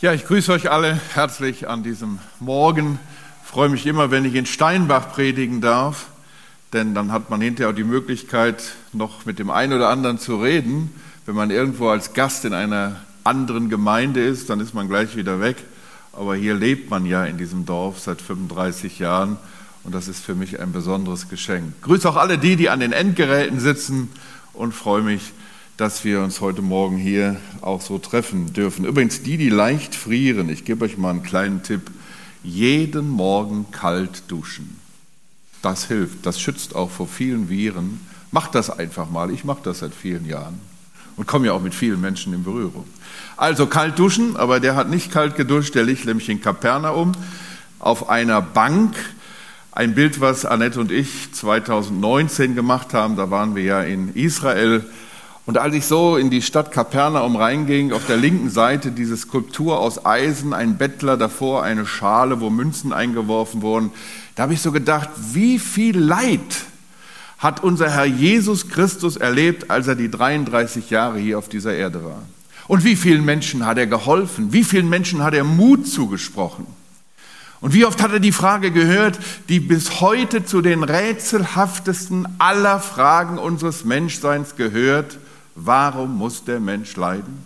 Ja, ich grüße euch alle herzlich an diesem Morgen. Ich freue mich immer, wenn ich in Steinbach predigen darf, denn dann hat man hinterher auch die Möglichkeit, noch mit dem einen oder anderen zu reden. Wenn man irgendwo als Gast in einer anderen Gemeinde ist, dann ist man gleich wieder weg. Aber hier lebt man ja in diesem Dorf seit 35 Jahren und das ist für mich ein besonderes Geschenk. Grüße auch alle die, die an den Endgeräten sitzen und freue mich, dass wir uns heute Morgen hier auch so treffen dürfen. Übrigens, die, die leicht frieren, ich gebe euch mal einen kleinen Tipp, jeden Morgen kalt duschen. Das hilft, das schützt auch vor vielen Viren. Macht das einfach mal, ich mache das seit vielen Jahren und komme ja auch mit vielen Menschen in Berührung. Also kalt duschen, aber der hat nicht kalt geduscht, der liegt nämlich in Kapernaum auf einer Bank. Ein Bild, was Annette und ich 2019 gemacht haben, da waren wir ja in Israel und als ich so in die Stadt Kapernaum reinging, auf der linken Seite diese Skulptur aus Eisen, ein Bettler davor, eine Schale, wo Münzen eingeworfen wurden, da habe ich so gedacht, wie viel Leid hat unser Herr Jesus Christus erlebt, als er die 33 Jahre hier auf dieser Erde war. Und wie vielen Menschen hat er geholfen? Wie vielen Menschen hat er Mut zugesprochen? Und wie oft hat er die Frage gehört, die bis heute zu den rätselhaftesten aller Fragen unseres Menschseins gehört, Warum muss der Mensch leiden?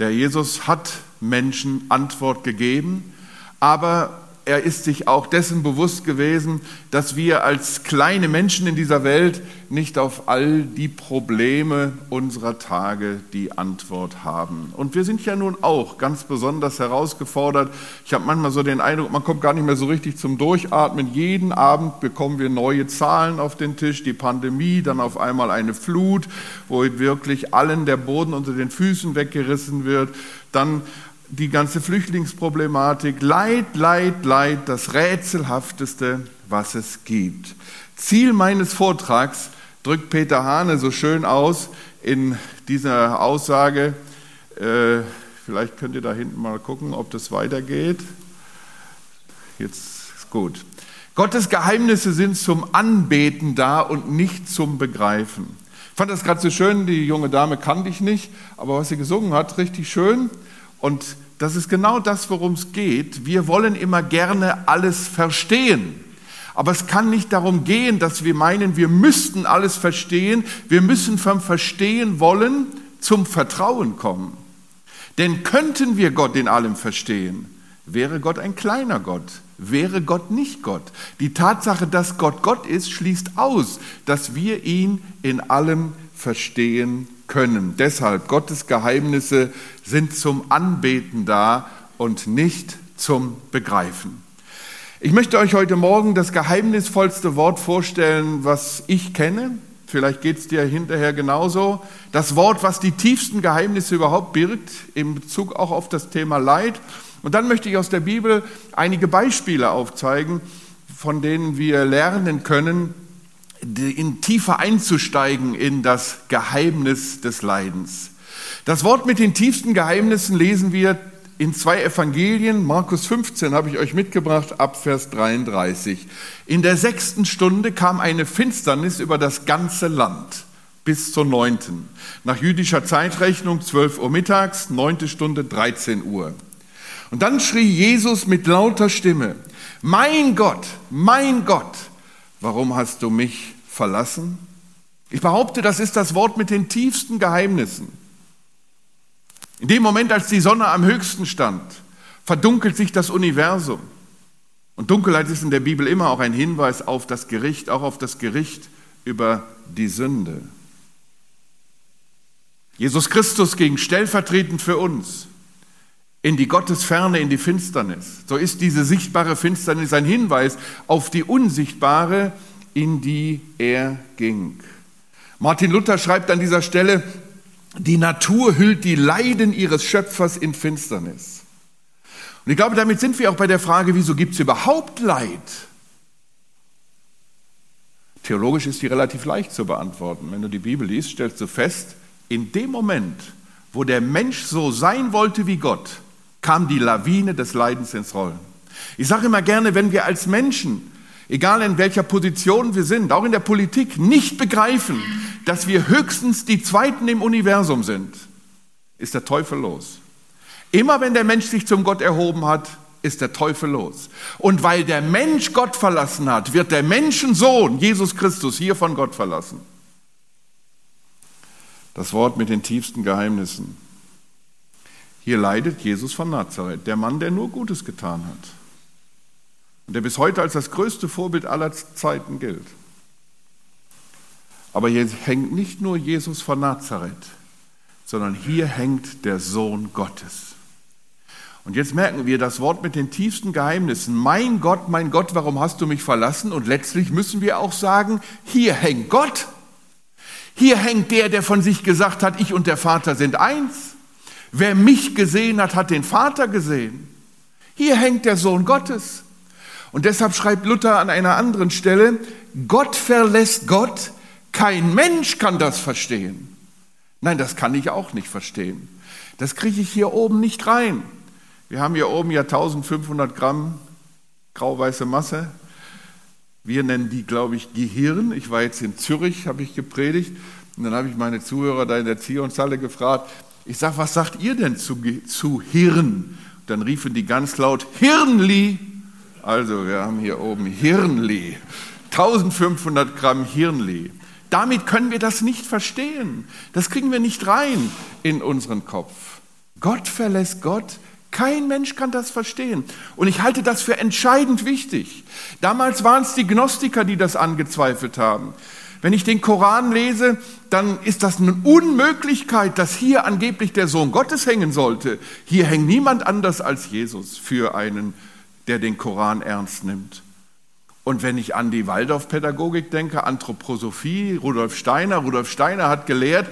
Der Jesus hat Menschen Antwort gegeben, aber er ist sich auch dessen bewusst gewesen, dass wir als kleine Menschen in dieser Welt nicht auf all die Probleme unserer Tage die Antwort haben. Und wir sind ja nun auch ganz besonders herausgefordert. Ich habe manchmal so den Eindruck, man kommt gar nicht mehr so richtig zum Durchatmen. Jeden Abend bekommen wir neue Zahlen auf den Tisch, die Pandemie, dann auf einmal eine Flut, wo wirklich allen der Boden unter den Füßen weggerissen wird. Dann die ganze Flüchtlingsproblematik, Leid, Leid, Leid, das Rätselhafteste, was es gibt. Ziel meines Vortrags drückt Peter Hane so schön aus in dieser Aussage. Äh, vielleicht könnt ihr da hinten mal gucken, ob das weitergeht. Jetzt ist gut. Gottes Geheimnisse sind zum Anbeten da und nicht zum Begreifen. Ich fand das gerade so schön, die junge Dame kannte ich nicht, aber was sie gesungen hat, richtig schön. Und das ist genau das, worum es geht. Wir wollen immer gerne alles verstehen. Aber es kann nicht darum gehen, dass wir meinen, wir müssten alles verstehen. Wir müssen vom Verstehen wollen zum Vertrauen kommen. Denn könnten wir Gott in allem verstehen, wäre Gott ein kleiner Gott, wäre Gott nicht Gott. Die Tatsache, dass Gott Gott ist, schließt aus, dass wir ihn in allem verstehen können. Deshalb, Gottes Geheimnisse sind zum Anbeten da und nicht zum Begreifen. Ich möchte euch heute Morgen das geheimnisvollste Wort vorstellen, was ich kenne. Vielleicht geht es dir hinterher genauso. Das Wort, was die tiefsten Geheimnisse überhaupt birgt, in Bezug auch auf das Thema Leid. Und dann möchte ich aus der Bibel einige Beispiele aufzeigen, von denen wir lernen können, in tiefer einzusteigen in das Geheimnis des Leidens. Das Wort mit den tiefsten Geheimnissen lesen wir in zwei Evangelien. Markus 15 habe ich euch mitgebracht, ab Vers 33. In der sechsten Stunde kam eine Finsternis über das ganze Land bis zur neunten. Nach jüdischer Zeitrechnung 12 Uhr mittags, neunte Stunde 13 Uhr. Und dann schrie Jesus mit lauter Stimme, mein Gott, mein Gott, warum hast du mich verlassen? Ich behaupte, das ist das Wort mit den tiefsten Geheimnissen. In dem Moment, als die Sonne am höchsten stand, verdunkelt sich das Universum. Und Dunkelheit ist in der Bibel immer auch ein Hinweis auf das Gericht, auch auf das Gericht über die Sünde. Jesus Christus ging stellvertretend für uns in die Gottesferne, in die Finsternis. So ist diese sichtbare Finsternis ein Hinweis auf die unsichtbare in die er ging. Martin Luther schreibt an dieser Stelle, die Natur hüllt die Leiden ihres Schöpfers in Finsternis. Und ich glaube, damit sind wir auch bei der Frage, wieso gibt es überhaupt Leid? Theologisch ist die relativ leicht zu beantworten. Wenn du die Bibel liest, stellst du fest, in dem Moment, wo der Mensch so sein wollte wie Gott, kam die Lawine des Leidens ins Rollen. Ich sage immer gerne, wenn wir als Menschen egal in welcher Position wir sind, auch in der Politik, nicht begreifen, dass wir höchstens die Zweiten im Universum sind, ist der Teufel los. Immer wenn der Mensch sich zum Gott erhoben hat, ist der Teufel los. Und weil der Mensch Gott verlassen hat, wird der Menschensohn, Jesus Christus, hier von Gott verlassen. Das Wort mit den tiefsten Geheimnissen. Hier leidet Jesus von Nazareth, der Mann, der nur Gutes getan hat. Und der bis heute als das größte Vorbild aller Zeiten gilt. Aber hier hängt nicht nur Jesus von Nazareth, sondern hier hängt der Sohn Gottes. Und jetzt merken wir das Wort mit den tiefsten Geheimnissen. Mein Gott, mein Gott, warum hast du mich verlassen? Und letztlich müssen wir auch sagen, hier hängt Gott. Hier hängt der, der von sich gesagt hat, ich und der Vater sind eins. Wer mich gesehen hat, hat den Vater gesehen. Hier hängt der Sohn Gottes. Und deshalb schreibt Luther an einer anderen Stelle, Gott verlässt Gott, kein Mensch kann das verstehen. Nein, das kann ich auch nicht verstehen. Das kriege ich hier oben nicht rein. Wir haben hier oben ja 1500 Gramm grauweiße Masse. Wir nennen die, glaube ich, Gehirn. Ich war jetzt in Zürich, habe ich gepredigt. Und dann habe ich meine Zuhörer da in der Zionshalle gefragt, ich sage, was sagt ihr denn zu, zu Hirn? Und dann riefen die ganz laut, Hirnli. Also wir haben hier oben Hirnli. 1500 Gramm Hirnli. Damit können wir das nicht verstehen. Das kriegen wir nicht rein in unseren Kopf. Gott verlässt Gott, kein Mensch kann das verstehen. Und ich halte das für entscheidend wichtig. Damals waren es die Gnostiker, die das angezweifelt haben. Wenn ich den Koran lese, dann ist das eine Unmöglichkeit, dass hier angeblich der Sohn Gottes hängen sollte. Hier hängt niemand anders als Jesus für einen, der den Koran ernst nimmt. Und wenn ich an die Waldorfpädagogik denke, Anthroposophie, Rudolf Steiner, Rudolf Steiner hat gelehrt,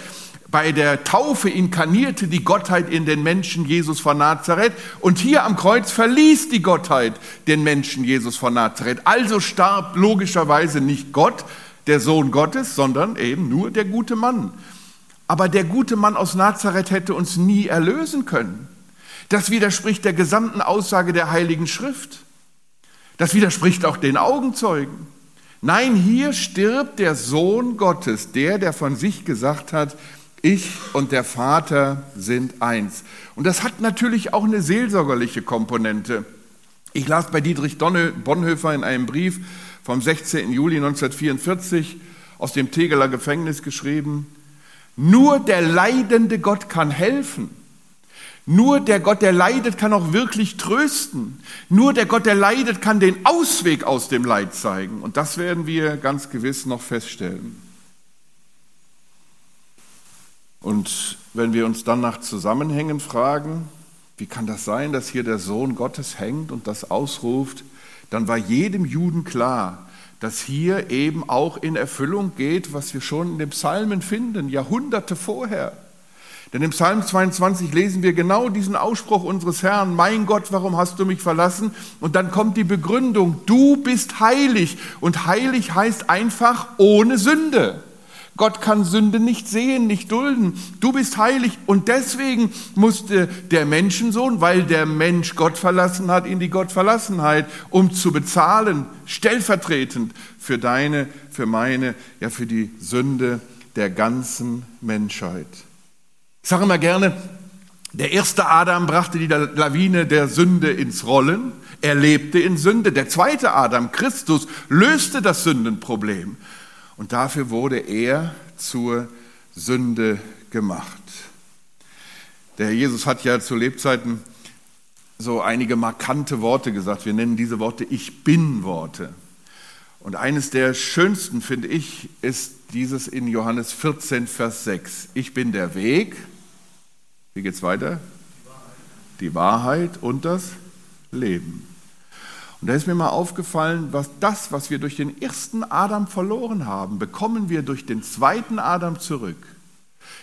bei der Taufe inkarnierte die Gottheit in den Menschen Jesus von Nazareth und hier am Kreuz verließ die Gottheit den Menschen Jesus von Nazareth. Also starb logischerweise nicht Gott, der Sohn Gottes, sondern eben nur der gute Mann. Aber der gute Mann aus Nazareth hätte uns nie erlösen können. Das widerspricht der gesamten Aussage der Heiligen Schrift. Das widerspricht auch den Augenzeugen. Nein, hier stirbt der Sohn Gottes, der, der von sich gesagt hat, ich und der Vater sind eins. Und das hat natürlich auch eine seelsorgerliche Komponente. Ich las bei Dietrich Bonhoeffer in einem Brief vom 16. Juli 1944 aus dem Tegeler Gefängnis geschrieben, nur der leidende Gott kann helfen. Nur der Gott, der leidet, kann auch wirklich trösten. Nur der Gott, der leidet, kann den Ausweg aus dem Leid zeigen. Und das werden wir ganz gewiss noch feststellen. Und wenn wir uns dann nach Zusammenhängen fragen, wie kann das sein, dass hier der Sohn Gottes hängt und das ausruft, dann war jedem Juden klar, dass hier eben auch in Erfüllung geht, was wir schon in den Psalmen finden, Jahrhunderte vorher. Denn im Psalm 22 lesen wir genau diesen Ausspruch unseres Herrn, mein Gott, warum hast du mich verlassen? Und dann kommt die Begründung, du bist heilig. Und heilig heißt einfach ohne Sünde. Gott kann Sünde nicht sehen, nicht dulden. Du bist heilig und deswegen musste der Menschensohn, weil der Mensch Gott verlassen hat, in die Gottverlassenheit, um zu bezahlen, stellvertretend für deine, für meine, ja für die Sünde der ganzen Menschheit. Ich sage immer gerne, der erste Adam brachte die Lawine der Sünde ins Rollen. Er lebte in Sünde. Der zweite Adam, Christus, löste das Sündenproblem. Und dafür wurde er zur Sünde gemacht. Der Herr Jesus hat ja zu Lebzeiten so einige markante Worte gesagt. Wir nennen diese Worte Ich bin Worte. Und eines der schönsten, finde ich, ist dieses in Johannes 14, Vers 6. Ich bin der Weg. Wie geht's weiter? Die Wahrheit und das Leben. Und da ist mir mal aufgefallen, was das, was wir durch den ersten Adam verloren haben, bekommen wir durch den zweiten Adam zurück.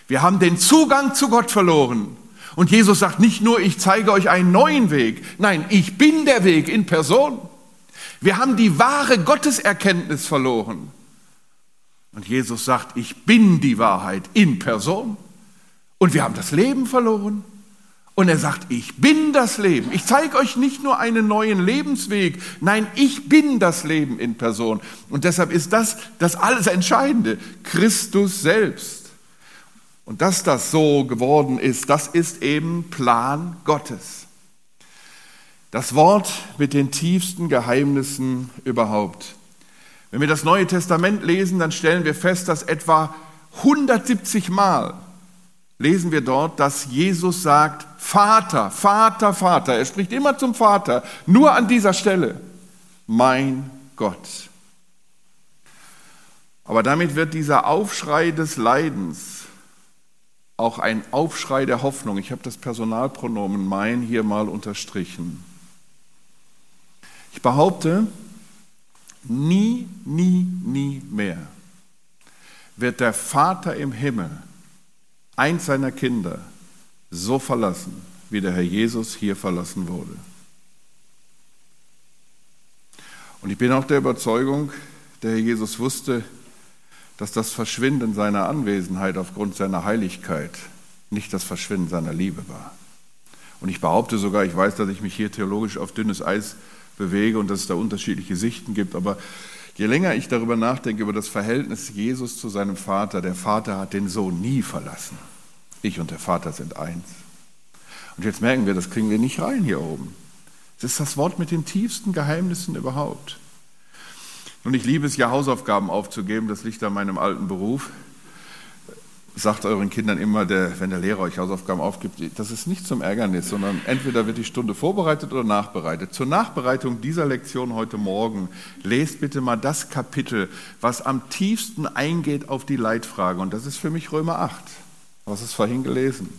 Wir haben den Zugang zu Gott verloren. Und Jesus sagt nicht nur, ich zeige euch einen neuen Weg. Nein, ich bin der Weg in Person. Wir haben die wahre Gotteserkenntnis verloren. Und Jesus sagt, ich bin die Wahrheit in Person. Und wir haben das Leben verloren. Und er sagt, ich bin das Leben. Ich zeige euch nicht nur einen neuen Lebensweg, nein, ich bin das Leben in Person. Und deshalb ist das das alles Entscheidende, Christus selbst. Und dass das so geworden ist, das ist eben Plan Gottes. Das Wort mit den tiefsten Geheimnissen überhaupt. Wenn wir das Neue Testament lesen, dann stellen wir fest, dass etwa 170 Mal lesen wir dort, dass Jesus sagt, Vater, Vater, Vater. Er spricht immer zum Vater, nur an dieser Stelle. Mein Gott. Aber damit wird dieser Aufschrei des Leidens auch ein Aufschrei der Hoffnung. Ich habe das Personalpronomen mein hier mal unterstrichen. Ich behaupte, nie, nie, nie mehr wird der Vater im Himmel eins seiner Kinder so verlassen, wie der Herr Jesus hier verlassen wurde. Und ich bin auch der Überzeugung, der Herr Jesus wusste, dass das Verschwinden seiner Anwesenheit aufgrund seiner Heiligkeit nicht das Verschwinden seiner Liebe war. Und ich behaupte sogar, ich weiß, dass ich mich hier theologisch auf dünnes Eis bewege und dass es da unterschiedliche Sichten gibt. Aber je länger ich darüber nachdenke, über das Verhältnis Jesus zu seinem Vater, der Vater hat den Sohn nie verlassen. Ich und der Vater sind eins. Und jetzt merken wir, das kriegen wir nicht rein hier oben. Es ist das Wort mit den tiefsten Geheimnissen überhaupt. Und ich liebe es ja, Hausaufgaben aufzugeben, das liegt an meinem alten Beruf sagt euren Kindern immer, der, wenn der Lehrer euch Hausaufgaben aufgibt, das ist nicht zum Ärgernis, sondern entweder wird die Stunde vorbereitet oder nachbereitet. Zur Nachbereitung dieser Lektion heute Morgen lest bitte mal das Kapitel, was am tiefsten eingeht auf die Leitfrage. Und das ist für mich Römer 8. Was ist vorhin gelesen?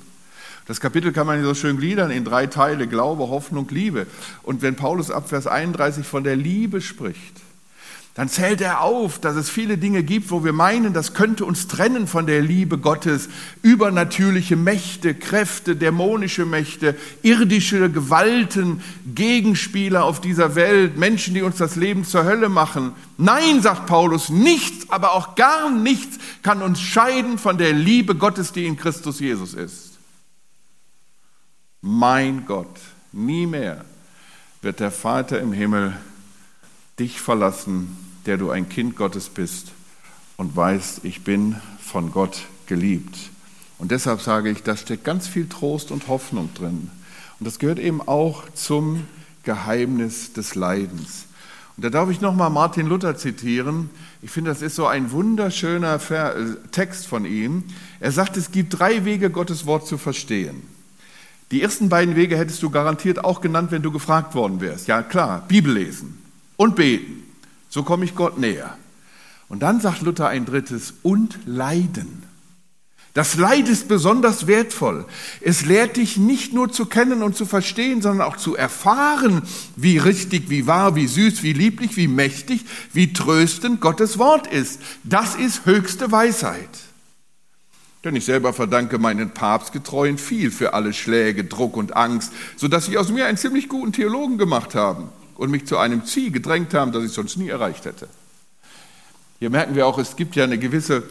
Das Kapitel kann man so schön gliedern in drei Teile, Glaube, Hoffnung, Liebe. Und wenn Paulus ab Vers 31 von der Liebe spricht, dann zählt er auf, dass es viele Dinge gibt, wo wir meinen, das könnte uns trennen von der Liebe Gottes. Übernatürliche Mächte, Kräfte, dämonische Mächte, irdische Gewalten, Gegenspieler auf dieser Welt, Menschen, die uns das Leben zur Hölle machen. Nein, sagt Paulus, nichts, aber auch gar nichts kann uns scheiden von der Liebe Gottes, die in Christus Jesus ist. Mein Gott, nie mehr wird der Vater im Himmel dich verlassen, der du ein Kind Gottes bist und weißt, ich bin von Gott geliebt. Und deshalb sage ich, da steckt ganz viel Trost und Hoffnung drin. Und das gehört eben auch zum Geheimnis des Leidens. Und da darf ich nochmal Martin Luther zitieren. Ich finde, das ist so ein wunderschöner äh, Text von ihm. Er sagt, es gibt drei Wege, Gottes Wort zu verstehen. Die ersten beiden Wege hättest du garantiert auch genannt, wenn du gefragt worden wärst. Ja, klar, Bibel lesen und beten. So komme ich Gott näher. Und dann sagt Luther ein drittes, und leiden. Das Leid ist besonders wertvoll. Es lehrt dich nicht nur zu kennen und zu verstehen, sondern auch zu erfahren, wie richtig, wie wahr, wie süß, wie lieblich, wie mächtig, wie tröstend Gottes Wort ist. Das ist höchste Weisheit. Denn ich selber verdanke meinen Papstgetreuen viel für alle Schläge, Druck und Angst, sodass sie aus mir einen ziemlich guten Theologen gemacht haben und mich zu einem Ziel gedrängt haben, das ich sonst nie erreicht hätte. Hier merken wir auch, es gibt ja eine gewisse,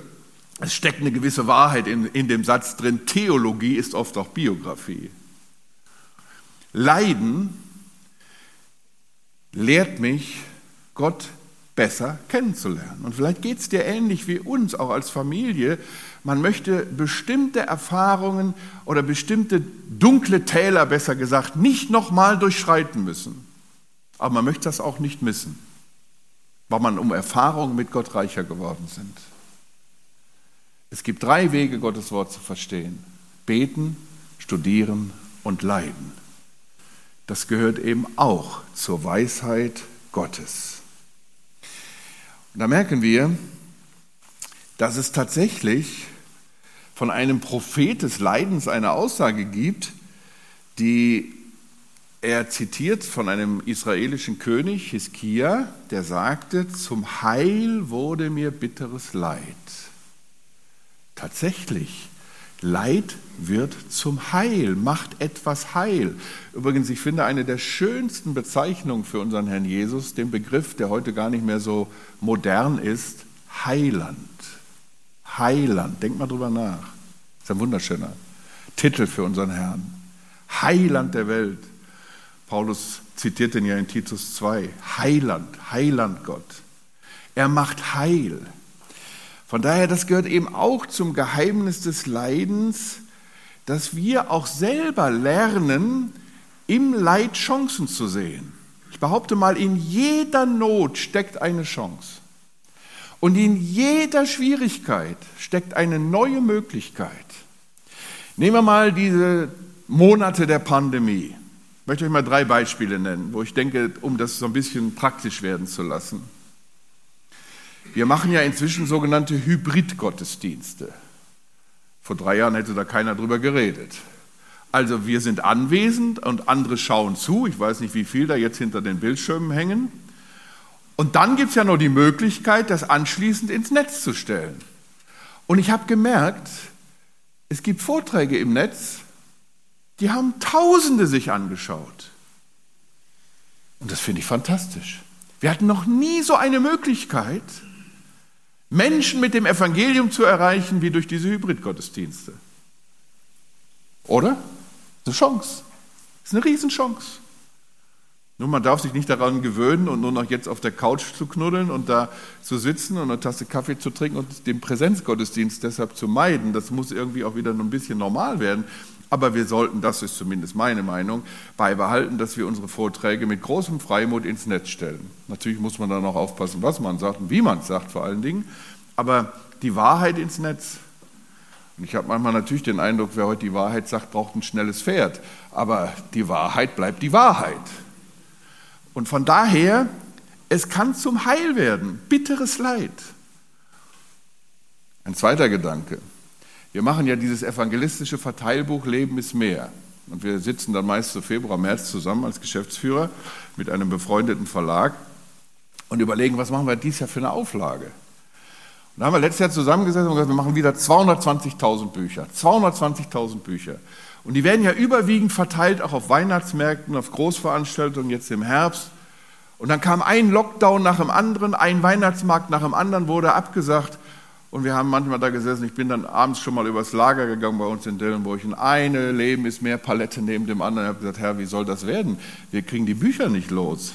es steckt eine gewisse Wahrheit in, in dem Satz drin, Theologie ist oft auch Biografie. Leiden lehrt mich, Gott besser kennenzulernen. Und vielleicht geht es dir ähnlich wie uns, auch als Familie. Man möchte bestimmte Erfahrungen oder bestimmte dunkle Täler, besser gesagt, nicht nochmal durchschreiten müssen. Aber man möchte das auch nicht missen, weil man um Erfahrungen mit Gott reicher geworden sind. Es gibt drei Wege, Gottes Wort zu verstehen. Beten, studieren und leiden. Das gehört eben auch zur Weisheit Gottes. Und da merken wir, dass es tatsächlich von einem Prophet des Leidens eine Aussage gibt, die er zitiert von einem israelischen König, Hiskia, der sagte, zum Heil wurde mir bitteres Leid. Tatsächlich, Leid wird zum Heil, macht etwas heil. Übrigens, ich finde eine der schönsten Bezeichnungen für unseren Herrn Jesus, den Begriff, der heute gar nicht mehr so modern ist, Heiland. Heiland, denk mal drüber nach. Das ist ein wunderschöner Titel für unseren Herrn. Heiland der Welt. Paulus zitiert den ja in Titus 2. Heiland, Heiland Gott. Er macht heil. Von daher, das gehört eben auch zum Geheimnis des Leidens, dass wir auch selber lernen, im Leid Chancen zu sehen. Ich behaupte mal, in jeder Not steckt eine Chance. Und in jeder Schwierigkeit steckt eine neue Möglichkeit. Nehmen wir mal diese Monate der Pandemie. Ich möchte euch mal drei Beispiele nennen, wo ich denke, um das so ein bisschen praktisch werden zu lassen. Wir machen ja inzwischen sogenannte Hybrid-Gottesdienste. Vor drei Jahren hätte da keiner drüber geredet. Also wir sind anwesend und andere schauen zu. Ich weiß nicht, wie viel da jetzt hinter den Bildschirmen hängen. Und dann gibt es ja noch die Möglichkeit, das anschließend ins Netz zu stellen. Und ich habe gemerkt, es gibt Vorträge im Netz, die haben Tausende sich angeschaut. Und das finde ich fantastisch. Wir hatten noch nie so eine Möglichkeit, Menschen mit dem Evangelium zu erreichen, wie durch diese Hybridgottesdienste. Oder? Das ist eine Chance. Das ist eine Riesenchance. Nur man darf sich nicht daran gewöhnen und nur noch jetzt auf der Couch zu knuddeln und da zu sitzen und eine Tasse Kaffee zu trinken und den Präsenzgottesdienst deshalb zu meiden. Das muss irgendwie auch wieder ein bisschen normal werden. Aber wir sollten, das ist zumindest meine Meinung, beibehalten, dass wir unsere Vorträge mit großem Freimut ins Netz stellen. Natürlich muss man dann auch aufpassen, was man sagt und wie man es sagt vor allen Dingen. Aber die Wahrheit ins Netz. Und ich habe manchmal natürlich den Eindruck, wer heute die Wahrheit sagt, braucht ein schnelles Pferd. Aber die Wahrheit bleibt die Wahrheit. Und von daher, es kann zum Heil werden, bitteres Leid. Ein zweiter Gedanke. Wir machen ja dieses evangelistische Verteilbuch Leben ist mehr. Und wir sitzen dann meist so Februar, März zusammen als Geschäftsführer mit einem befreundeten Verlag und überlegen, was machen wir dieses Jahr für eine Auflage. Und da haben wir letztes Jahr zusammengesessen und gesagt, wir machen wieder 220.000 Bücher. 220.000 Bücher. Und die werden ja überwiegend verteilt, auch auf Weihnachtsmärkten, auf Großveranstaltungen jetzt im Herbst. Und dann kam ein Lockdown nach dem anderen, ein Weihnachtsmarkt nach dem anderen wurde abgesagt. Und wir haben manchmal da gesessen, ich bin dann abends schon mal übers Lager gegangen bei uns in Dillenburg. Und eine Leben ist mehr Palette neben dem anderen. Ich habe gesagt, Herr, wie soll das werden? Wir kriegen die Bücher nicht los.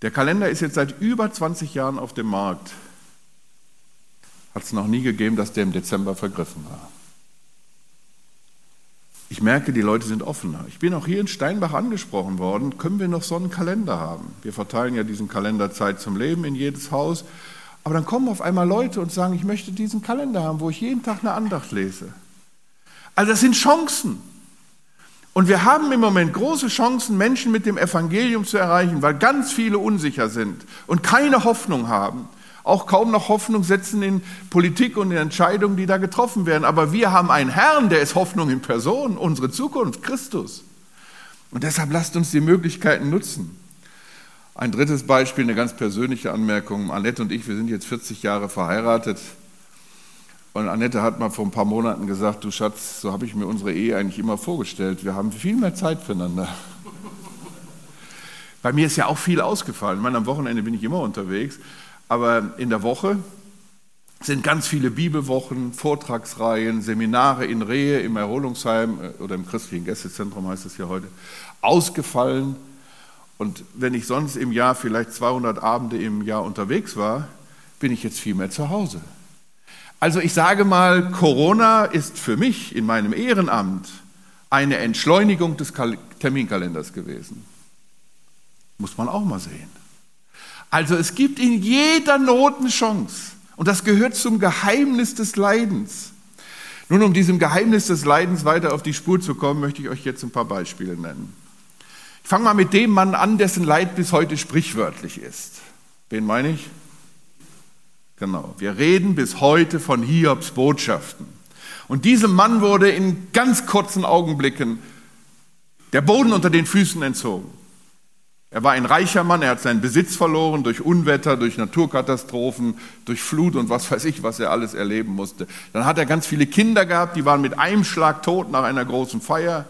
Der Kalender ist jetzt seit über 20 Jahren auf dem Markt. Hat es noch nie gegeben, dass der im Dezember vergriffen war. Ich merke, die Leute sind offener. Ich bin auch hier in Steinbach angesprochen worden, können wir noch so einen Kalender haben? Wir verteilen ja diesen Kalender Zeit zum Leben in jedes Haus. Aber dann kommen auf einmal Leute und sagen, ich möchte diesen Kalender haben, wo ich jeden Tag eine Andacht lese. Also das sind Chancen. Und wir haben im Moment große Chancen, Menschen mit dem Evangelium zu erreichen, weil ganz viele unsicher sind und keine Hoffnung haben auch kaum noch Hoffnung setzen in Politik und in Entscheidungen, die da getroffen werden. Aber wir haben einen Herrn, der ist Hoffnung in Person, unsere Zukunft, Christus. Und deshalb lasst uns die Möglichkeiten nutzen. Ein drittes Beispiel, eine ganz persönliche Anmerkung. Annette und ich, wir sind jetzt 40 Jahre verheiratet. Und Annette hat mal vor ein paar Monaten gesagt, du Schatz, so habe ich mir unsere Ehe eigentlich immer vorgestellt. Wir haben viel mehr Zeit füreinander. Bei mir ist ja auch viel ausgefallen. Ich meine, am Wochenende bin ich immer unterwegs. Aber in der Woche sind ganz viele Bibelwochen, Vortragsreihen, Seminare in Rehe, im Erholungsheim äh, oder im christlichen Gästezentrum heißt es ja heute, ausgefallen. Und wenn ich sonst im Jahr vielleicht 200 Abende im Jahr unterwegs war, bin ich jetzt viel mehr zu Hause. Also ich sage mal, Corona ist für mich in meinem Ehrenamt eine Entschleunigung des Terminkalenders gewesen. Muss man auch mal sehen. Also es gibt in jeder Not eine Chance. Und das gehört zum Geheimnis des Leidens. Nun, um diesem Geheimnis des Leidens weiter auf die Spur zu kommen, möchte ich euch jetzt ein paar Beispiele nennen. Ich fange mal mit dem Mann an, dessen Leid bis heute sprichwörtlich ist. Wen meine ich? Genau. Wir reden bis heute von Hiobs Botschaften. Und diesem Mann wurde in ganz kurzen Augenblicken der Boden unter den Füßen entzogen. Er war ein reicher Mann, er hat seinen Besitz verloren durch Unwetter, durch Naturkatastrophen, durch Flut und was weiß ich, was er alles erleben musste. Dann hat er ganz viele Kinder gehabt, die waren mit einem Schlag tot nach einer großen Feier.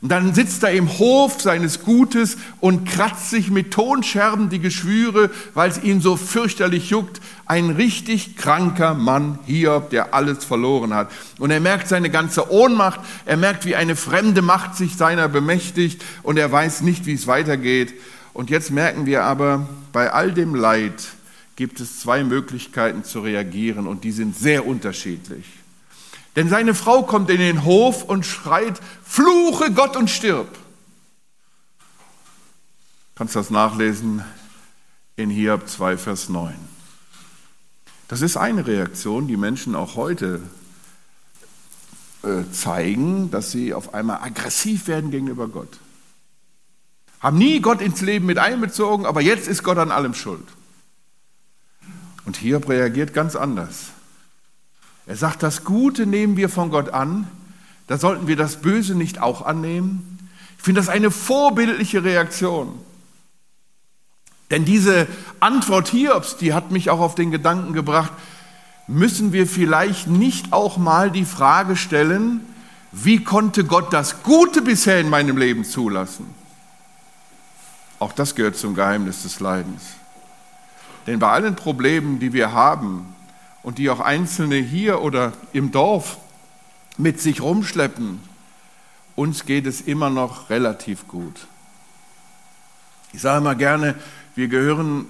Und dann sitzt er im Hof seines Gutes und kratzt sich mit Tonscherben die Geschwüre, weil es ihn so fürchterlich juckt. Ein richtig kranker Mann, Hiob, der alles verloren hat. Und er merkt seine ganze Ohnmacht, er merkt, wie eine fremde Macht sich seiner bemächtigt und er weiß nicht, wie es weitergeht. Und jetzt merken wir aber, bei all dem Leid gibt es zwei Möglichkeiten zu reagieren und die sind sehr unterschiedlich. Denn seine Frau kommt in den Hof und schreit, fluche Gott und stirb. Kannst das nachlesen in Hiob 2, Vers 9. Das ist eine Reaktion, die Menschen auch heute äh, zeigen, dass sie auf einmal aggressiv werden gegenüber Gott. Haben nie Gott ins Leben mit einbezogen, aber jetzt ist Gott an allem schuld. Und Hiob reagiert ganz anders. Er sagt, das Gute nehmen wir von Gott an, da sollten wir das Böse nicht auch annehmen. Ich finde das eine vorbildliche Reaktion. Denn diese Antwort Hiobs, die hat mich auch auf den Gedanken gebracht, müssen wir vielleicht nicht auch mal die Frage stellen, wie konnte Gott das Gute bisher in meinem Leben zulassen? Auch das gehört zum Geheimnis des Leidens. Denn bei allen Problemen, die wir haben und die auch Einzelne hier oder im Dorf mit sich rumschleppen, uns geht es immer noch relativ gut. Ich sage mal gerne, wir gehören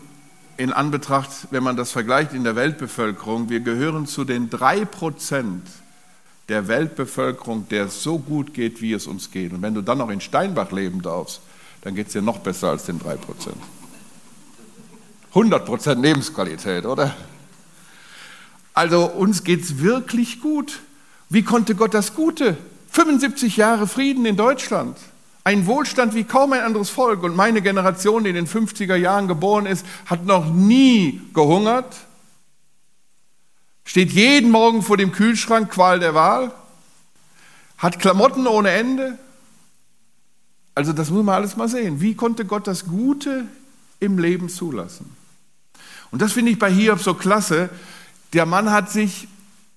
in Anbetracht, wenn man das vergleicht in der Weltbevölkerung, wir gehören zu den drei Prozent der Weltbevölkerung, der es so gut geht, wie es uns geht. Und wenn du dann noch in Steinbach leben darfst, dann geht es dir noch besser als den drei Prozent. 100 Prozent Lebensqualität, oder? Also uns geht es wirklich gut. Wie konnte Gott das Gute? 75 Jahre Frieden in Deutschland. Ein Wohlstand wie kaum ein anderes Volk. Und meine Generation, die in den 50er Jahren geboren ist, hat noch nie gehungert. Steht jeden Morgen vor dem Kühlschrank, Qual der Wahl. Hat Klamotten ohne Ende. Also das muss man alles mal sehen. Wie konnte Gott das Gute im Leben zulassen? Und das finde ich bei Hiob so klasse. Der Mann hat sich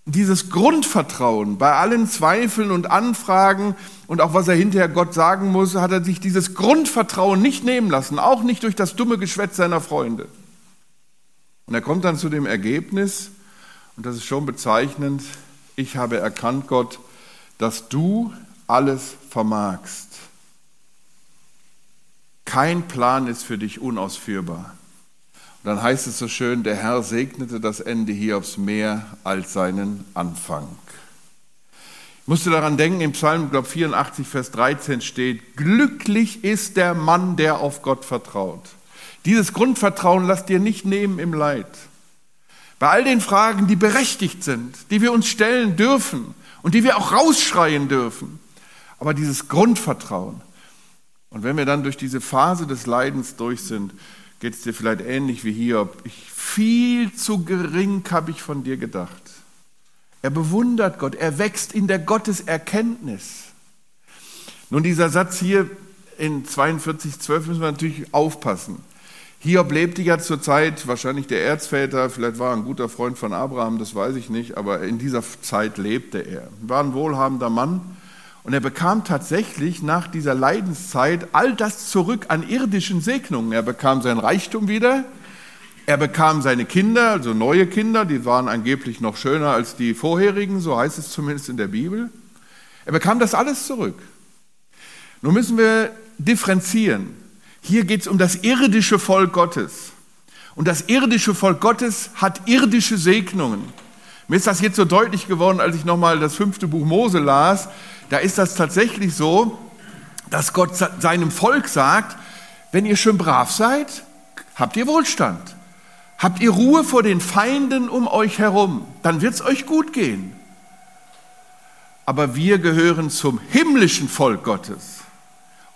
dieses Grundvertrauen bei allen Zweifeln und Anfragen und auch was er hinterher Gott sagen muss, hat er sich dieses Grundvertrauen nicht nehmen lassen, auch nicht durch das dumme Geschwätz seiner Freunde. Und er kommt dann zu dem Ergebnis, und das ist schon bezeichnend, ich habe erkannt, Gott, dass du alles vermagst. Kein Plan ist für dich unausführbar. Dann heißt es so schön, der Herr segnete das Ende Hiobs mehr als seinen Anfang. Ich musste daran denken, im Psalm glaub, 84, Vers 13 steht, glücklich ist der Mann, der auf Gott vertraut. Dieses Grundvertrauen lass dir nicht nehmen im Leid. Bei all den Fragen, die berechtigt sind, die wir uns stellen dürfen und die wir auch rausschreien dürfen. Aber dieses Grundvertrauen. Und wenn wir dann durch diese Phase des Leidens durch sind, geht es dir vielleicht ähnlich wie hier. Ich, viel zu gering habe ich von dir gedacht. Er bewundert Gott, er wächst in der Gotteserkenntnis. Nun, dieser Satz hier in 42, 12 müssen wir natürlich aufpassen. Hiob lebte ja zur Zeit, wahrscheinlich der Erzväter, vielleicht war er ein guter Freund von Abraham, das weiß ich nicht, aber in dieser Zeit lebte er. War ein wohlhabender Mann und er bekam tatsächlich nach dieser Leidenszeit all das zurück an irdischen Segnungen. Er bekam sein Reichtum wieder, er bekam seine Kinder, also neue Kinder, die waren angeblich noch schöner als die vorherigen, so heißt es zumindest in der Bibel. Er bekam das alles zurück. Nun müssen wir differenzieren. Hier geht es um das irdische Volk Gottes. Und das irdische Volk Gottes hat irdische Segnungen. Mir ist das jetzt so deutlich geworden, als ich nochmal das fünfte Buch Mose las da ist das tatsächlich so, dass Gott seinem Volk sagt, wenn ihr schön brav seid, habt ihr Wohlstand. Habt ihr Ruhe vor den Feinden um euch herum, dann wird es euch gut gehen. Aber wir gehören zum himmlischen Volk Gottes.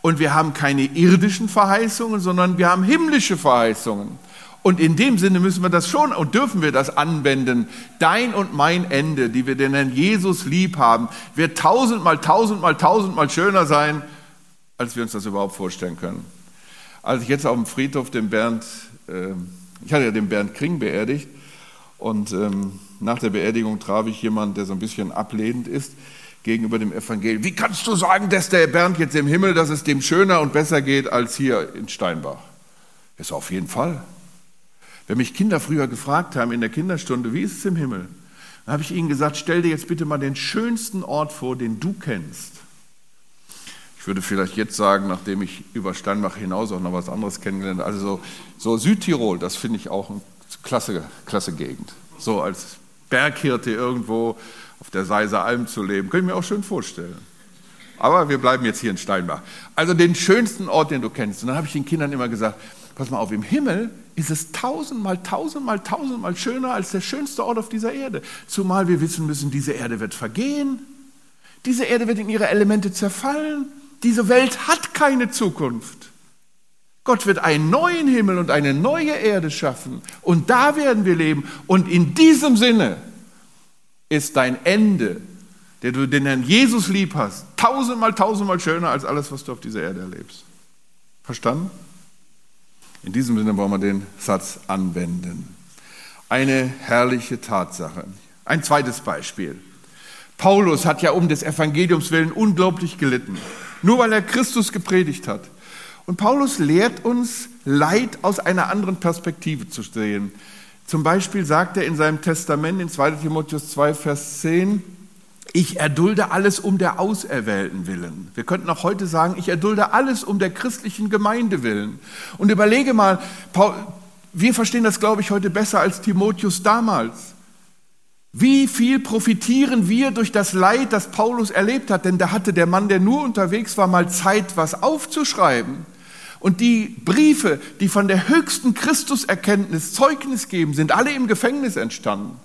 Und wir haben keine irdischen Verheißungen, sondern wir haben himmlische Verheißungen. Und in dem Sinne müssen wir das schon und dürfen wir das anwenden. Dein und mein Ende, die wir den Herrn Jesus lieb haben, wird tausendmal, tausendmal, tausendmal schöner sein, als wir uns das überhaupt vorstellen können. Als ich jetzt auf dem Friedhof den Bernd, äh, ich hatte ja den Bernd Kring beerdigt und ähm, nach der Beerdigung traf ich jemanden, der so ein bisschen ablehnend ist gegenüber dem Evangelium. Wie kannst du sagen, dass der Bernd jetzt im Himmel, dass es dem schöner und besser geht als hier in Steinbach? Ist auf jeden Fall. Wenn mich Kinder früher gefragt haben in der Kinderstunde, wie ist es im Himmel? Dann habe ich ihnen gesagt, stell dir jetzt bitte mal den schönsten Ort vor, den du kennst. Ich würde vielleicht jetzt sagen, nachdem ich über Steinbach hinaus auch noch was anderes kennengelernt habe, also so, Südtirol, das finde ich auch ein Klasse, klasse Gegend. So als Berghirte irgendwo auf der Seiser Alm zu leben, könnte ich mir auch schön vorstellen. Aber wir bleiben jetzt hier in Steinbach. Also den schönsten Ort, den du kennst. Und dann habe ich den Kindern immer gesagt, pass mal auf, im Himmel ist es tausendmal, tausendmal, tausendmal schöner als der schönste Ort auf dieser Erde. Zumal wir wissen müssen, diese Erde wird vergehen. Diese Erde wird in ihre Elemente zerfallen. Diese Welt hat keine Zukunft. Gott wird einen neuen Himmel und eine neue Erde schaffen. Und da werden wir leben. Und in diesem Sinne ist dein Ende der du den Herrn Jesus lieb hast, tausendmal, tausendmal schöner als alles, was du auf dieser Erde erlebst. Verstanden? In diesem Sinne wollen wir den Satz anwenden. Eine herrliche Tatsache. Ein zweites Beispiel. Paulus hat ja um des Evangeliums willen unglaublich gelitten, nur weil er Christus gepredigt hat. Und Paulus lehrt uns, Leid aus einer anderen Perspektive zu sehen. Zum Beispiel sagt er in seinem Testament in 2 Timotheus 2, Vers 10, ich erdulde alles um der Auserwählten willen. Wir könnten auch heute sagen, ich erdulde alles um der christlichen Gemeinde willen. Und überlege mal, Paul, wir verstehen das, glaube ich, heute besser als Timotheus damals. Wie viel profitieren wir durch das Leid, das Paulus erlebt hat? Denn da hatte der Mann, der nur unterwegs war, mal Zeit, was aufzuschreiben. Und die Briefe, die von der höchsten Christuserkenntnis Zeugnis geben, sind alle im Gefängnis entstanden.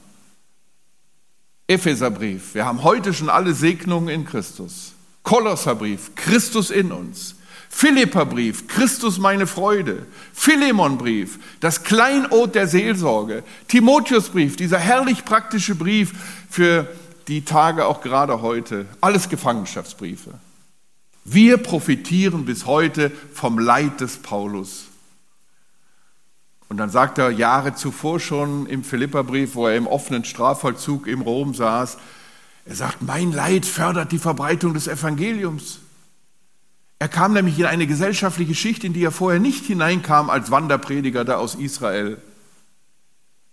Epheserbrief, wir haben heute schon alle Segnungen in Christus. Kolosserbrief, Christus in uns. Philipperbrief, Christus meine Freude. Philemonbrief, das Kleinod der Seelsorge. Timotheusbrief, dieser herrlich praktische Brief für die Tage auch gerade heute. Alles Gefangenschaftsbriefe. Wir profitieren bis heute vom Leid des Paulus. Und dann sagt er Jahre zuvor schon im Philipperbrief, wo er im offenen Strafvollzug im Rom saß, er sagt, mein Leid fördert die Verbreitung des Evangeliums. Er kam nämlich in eine gesellschaftliche Schicht, in die er vorher nicht hineinkam als Wanderprediger da aus Israel.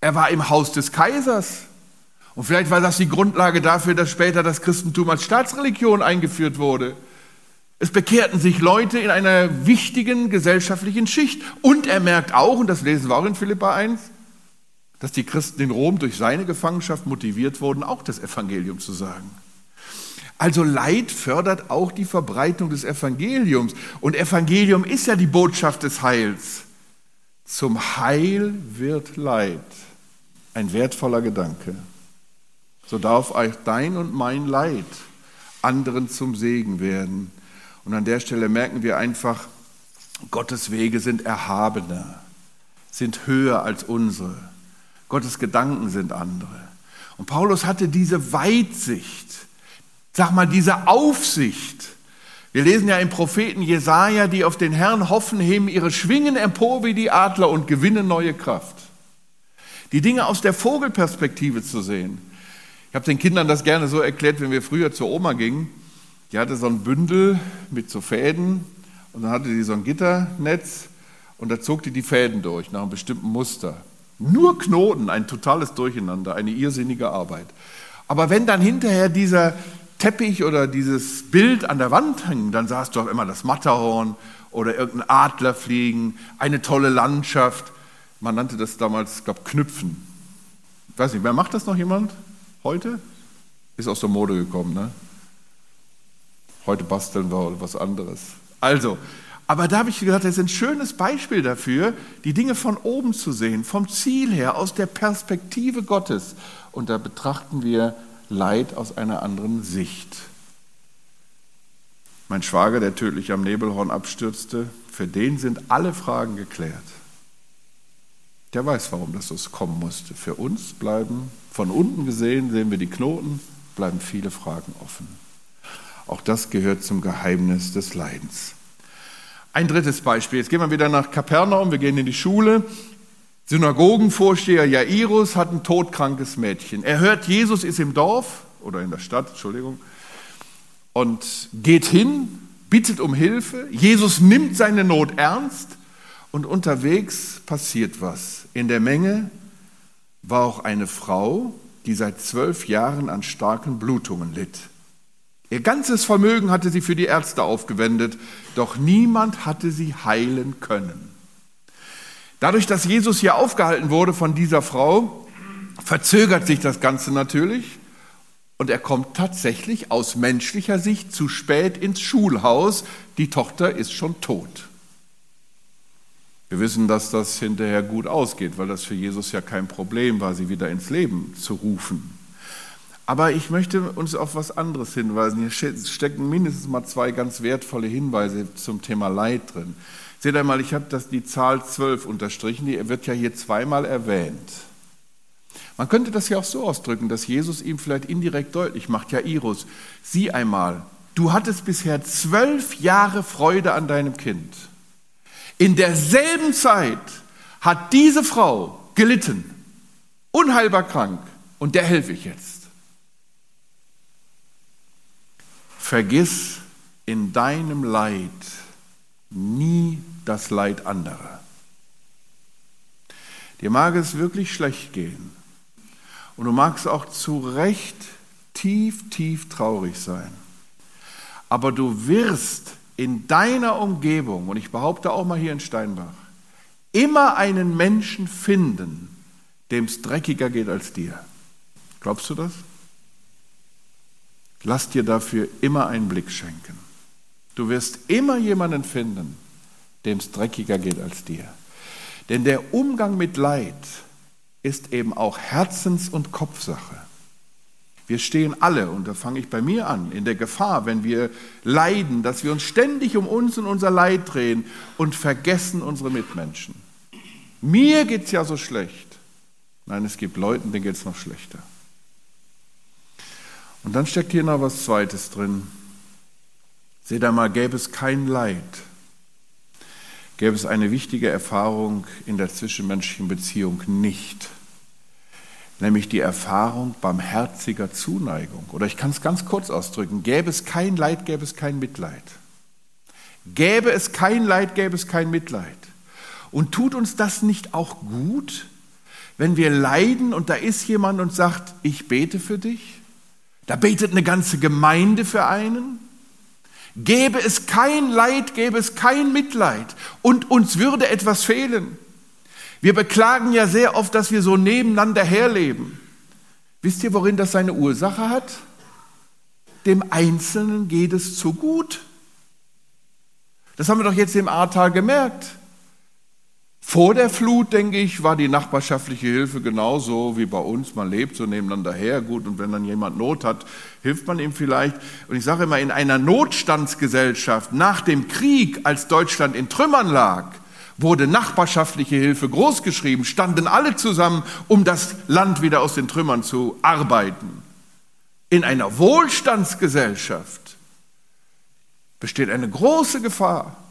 Er war im Haus des Kaisers. Und vielleicht war das die Grundlage dafür, dass später das Christentum als Staatsreligion eingeführt wurde. Es bekehrten sich Leute in einer wichtigen gesellschaftlichen Schicht. Und er merkt auch, und das lesen wir auch in Philippa 1, dass die Christen in Rom durch seine Gefangenschaft motiviert wurden, auch das Evangelium zu sagen. Also Leid fördert auch die Verbreitung des Evangeliums. Und Evangelium ist ja die Botschaft des Heils. Zum Heil wird Leid. Ein wertvoller Gedanke. So darf auch dein und mein Leid anderen zum Segen werden. Und an der Stelle merken wir einfach, Gottes Wege sind erhabener, sind höher als unsere. Gottes Gedanken sind andere. Und Paulus hatte diese Weitsicht, sag mal, diese Aufsicht. Wir lesen ja im Propheten Jesaja, die auf den Herrn hoffen, heben ihre Schwingen empor wie die Adler und gewinnen neue Kraft. Die Dinge aus der Vogelperspektive zu sehen. Ich habe den Kindern das gerne so erklärt, wenn wir früher zur Oma gingen. Die hatte so ein Bündel mit so Fäden und dann hatte die so ein Gitternetz und da zog die die Fäden durch nach einem bestimmten Muster. Nur Knoten, ein totales Durcheinander, eine irrsinnige Arbeit. Aber wenn dann hinterher dieser Teppich oder dieses Bild an der Wand hing, dann sahst du auch immer das Matterhorn oder irgendein Adler fliegen, eine tolle Landschaft. Man nannte das damals, glaube, Knüpfen. Ich weiß nicht, wer macht das noch jemand heute? Ist aus der Mode gekommen, ne? Heute basteln wir was anderes. Also, aber da habe ich gesagt, das ist ein schönes Beispiel dafür, die Dinge von oben zu sehen, vom Ziel her, aus der Perspektive Gottes. Und da betrachten wir Leid aus einer anderen Sicht. Mein Schwager, der tödlich am Nebelhorn abstürzte, für den sind alle Fragen geklärt. Der weiß, warum das so kommen musste. Für uns bleiben, von unten gesehen, sehen wir die Knoten, bleiben viele Fragen offen. Auch das gehört zum Geheimnis des Leidens. Ein drittes Beispiel. Jetzt gehen wir wieder nach Kapernaum, wir gehen in die Schule. Synagogenvorsteher Jairus hat ein todkrankes Mädchen. Er hört, Jesus ist im Dorf oder in der Stadt, Entschuldigung, und geht hin, bittet um Hilfe. Jesus nimmt seine Not ernst und unterwegs passiert was. In der Menge war auch eine Frau, die seit zwölf Jahren an starken Blutungen litt. Ihr ganzes Vermögen hatte sie für die Ärzte aufgewendet, doch niemand hatte sie heilen können. Dadurch, dass Jesus hier aufgehalten wurde von dieser Frau, verzögert sich das Ganze natürlich und er kommt tatsächlich aus menschlicher Sicht zu spät ins Schulhaus. Die Tochter ist schon tot. Wir wissen, dass das hinterher gut ausgeht, weil das für Jesus ja kein Problem war, sie wieder ins Leben zu rufen. Aber ich möchte uns auf was anderes hinweisen. Hier stecken mindestens mal zwei ganz wertvolle Hinweise zum Thema Leid drin. Seht einmal, ich habe das, die Zahl 12 unterstrichen, die wird ja hier zweimal erwähnt. Man könnte das ja auch so ausdrücken, dass Jesus ihm vielleicht indirekt deutlich macht, ja Iris, sieh einmal, du hattest bisher zwölf Jahre Freude an deinem Kind. In derselben Zeit hat diese Frau gelitten, unheilbar krank, und der helfe ich jetzt. Vergiss in deinem Leid nie das Leid anderer. Dir mag es wirklich schlecht gehen und du magst auch zu Recht tief, tief traurig sein. Aber du wirst in deiner Umgebung, und ich behaupte auch mal hier in Steinbach, immer einen Menschen finden, dem es dreckiger geht als dir. Glaubst du das? Lass dir dafür immer einen Blick schenken. Du wirst immer jemanden finden, dem es dreckiger geht als dir. Denn der Umgang mit Leid ist eben auch Herzens- und Kopfsache. Wir stehen alle, und da fange ich bei mir an, in der Gefahr, wenn wir leiden, dass wir uns ständig um uns und unser Leid drehen und vergessen unsere Mitmenschen. Mir geht es ja so schlecht. Nein, es gibt Leuten, denen geht es noch schlechter. Und dann steckt hier noch was Zweites drin. Seht einmal, gäbe es kein Leid, gäbe es eine wichtige Erfahrung in der zwischenmenschlichen Beziehung nicht, nämlich die Erfahrung barmherziger Zuneigung. Oder ich kann es ganz kurz ausdrücken, gäbe es kein Leid, gäbe es kein Mitleid. Gäbe es kein Leid, gäbe es kein Mitleid. Und tut uns das nicht auch gut, wenn wir leiden und da ist jemand und sagt, ich bete für dich? Da betet eine ganze Gemeinde für einen. Gäbe es kein Leid, gäbe es kein Mitleid und uns würde etwas fehlen. Wir beklagen ja sehr oft, dass wir so nebeneinander herleben. Wisst ihr, worin das seine Ursache hat? Dem Einzelnen geht es zu gut. Das haben wir doch jetzt im Ahrtal gemerkt. Vor der Flut, denke ich, war die nachbarschaftliche Hilfe genauso wie bei uns. Man lebt so nebeneinander her, gut, und wenn dann jemand Not hat, hilft man ihm vielleicht. Und ich sage immer, in einer Notstandsgesellschaft nach dem Krieg, als Deutschland in Trümmern lag, wurde nachbarschaftliche Hilfe großgeschrieben, standen alle zusammen, um das Land wieder aus den Trümmern zu arbeiten. In einer Wohlstandsgesellschaft besteht eine große Gefahr,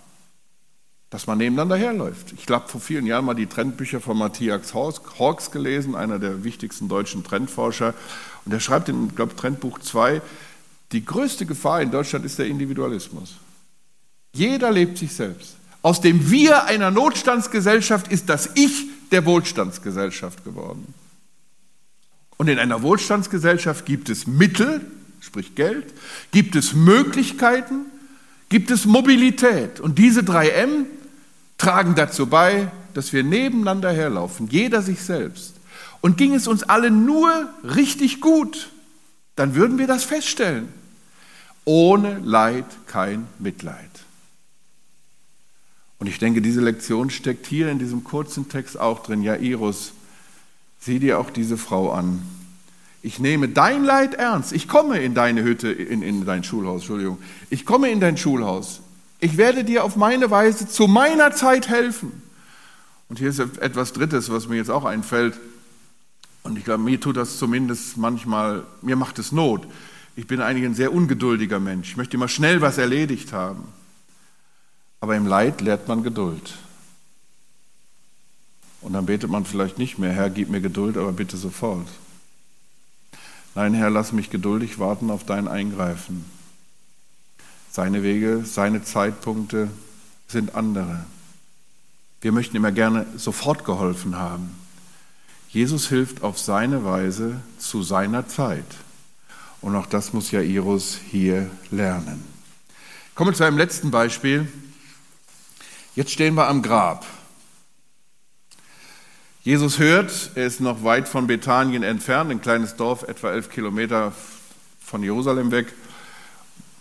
dass man nebeneinander herläuft. Ich habe vor vielen Jahren mal die Trendbücher von Matthias Hawks gelesen, einer der wichtigsten deutschen Trendforscher. Und er schreibt in, glaube, Trendbuch 2, die größte Gefahr in Deutschland ist der Individualismus. Jeder lebt sich selbst. Aus dem Wir einer Notstandsgesellschaft ist das Ich der Wohlstandsgesellschaft geworden. Und in einer Wohlstandsgesellschaft gibt es Mittel, sprich Geld, gibt es Möglichkeiten, gibt es Mobilität. Und diese drei M tragen dazu bei, dass wir nebeneinander herlaufen, jeder sich selbst. Und ging es uns alle nur richtig gut, dann würden wir das feststellen. Ohne Leid kein Mitleid. Und ich denke, diese Lektion steckt hier in diesem kurzen Text auch drin. Jairus, sieh dir auch diese Frau an. Ich nehme dein Leid ernst. Ich komme in deine Hütte, in, in dein Schulhaus, Entschuldigung. Ich komme in dein Schulhaus. Ich werde dir auf meine Weise zu meiner Zeit helfen. Und hier ist etwas Drittes, was mir jetzt auch einfällt. Und ich glaube, mir tut das zumindest manchmal, mir macht es Not. Ich bin eigentlich ein sehr ungeduldiger Mensch. Ich möchte immer schnell was erledigt haben. Aber im Leid lehrt man Geduld. Und dann betet man vielleicht nicht mehr, Herr, gib mir Geduld, aber bitte sofort. Nein, Herr, lass mich geduldig warten auf dein Eingreifen. Seine Wege, seine Zeitpunkte sind andere. Wir möchten immer gerne sofort geholfen haben. Jesus hilft auf seine Weise zu seiner Zeit. Und auch das muss Jairus hier lernen. Kommen wir zu einem letzten Beispiel. Jetzt stehen wir am Grab. Jesus hört, er ist noch weit von Bethanien entfernt, ein kleines Dorf, etwa elf Kilometer von Jerusalem weg.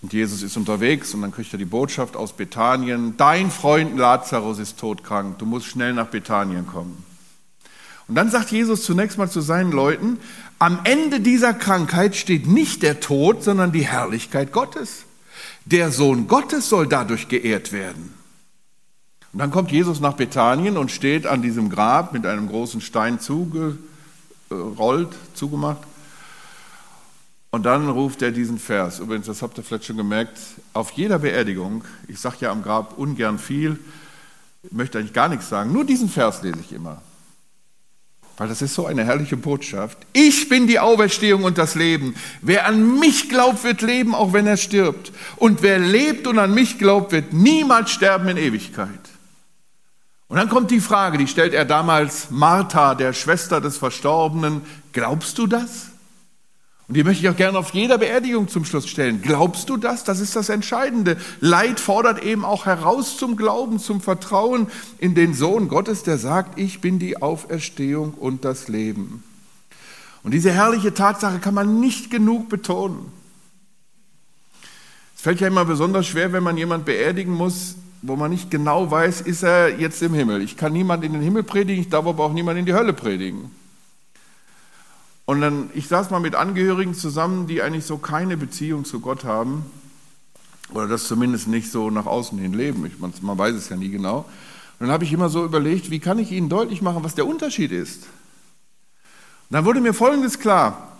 Und Jesus ist unterwegs und dann kriegt er die Botschaft aus Bethanien, dein Freund Lazarus ist todkrank, du musst schnell nach Bethanien kommen. Und dann sagt Jesus zunächst mal zu seinen Leuten, am Ende dieser Krankheit steht nicht der Tod, sondern die Herrlichkeit Gottes. Der Sohn Gottes soll dadurch geehrt werden. Und dann kommt Jesus nach Bethanien und steht an diesem Grab mit einem großen Stein zugerollt, zugemacht. Und dann ruft er diesen Vers. Übrigens, das habt ihr vielleicht schon gemerkt, auf jeder Beerdigung, ich sage ja am Grab ungern viel, möchte eigentlich gar nichts sagen, nur diesen Vers lese ich immer. Weil das ist so eine herrliche Botschaft. Ich bin die Auferstehung und das Leben. Wer an mich glaubt, wird leben, auch wenn er stirbt. Und wer lebt und an mich glaubt, wird niemals sterben in Ewigkeit. Und dann kommt die Frage, die stellt er damals Martha, der Schwester des Verstorbenen. Glaubst du das? Und die möchte ich auch gerne auf jeder Beerdigung zum Schluss stellen. Glaubst du das? Das ist das Entscheidende. Leid fordert eben auch heraus zum Glauben, zum Vertrauen in den Sohn Gottes, der sagt, ich bin die Auferstehung und das Leben. Und diese herrliche Tatsache kann man nicht genug betonen. Es fällt ja immer besonders schwer, wenn man jemanden beerdigen muss, wo man nicht genau weiß, ist er jetzt im Himmel. Ich kann niemand in den Himmel predigen, ich darf aber auch niemand in die Hölle predigen. Und dann, ich saß mal mit Angehörigen zusammen, die eigentlich so keine Beziehung zu Gott haben oder das zumindest nicht so nach außen hin leben. Ich, man, man weiß es ja nie genau. Und dann habe ich immer so überlegt, wie kann ich ihnen deutlich machen, was der Unterschied ist. Und dann wurde mir Folgendes klar.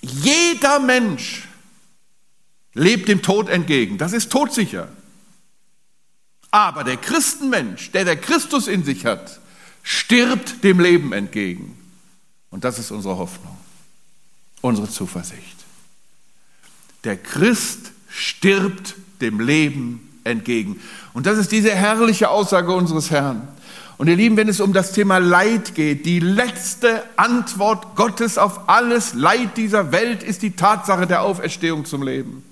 Jeder Mensch lebt dem Tod entgegen. Das ist todsicher. Aber der Christenmensch, der der Christus in sich hat, stirbt dem Leben entgegen. Und das ist unsere Hoffnung unsere Zuversicht. Der Christ stirbt dem Leben entgegen. Und das ist diese herrliche Aussage unseres Herrn. Und ihr Lieben, wenn es um das Thema Leid geht, die letzte Antwort Gottes auf alles Leid dieser Welt ist die Tatsache der Auferstehung zum Leben.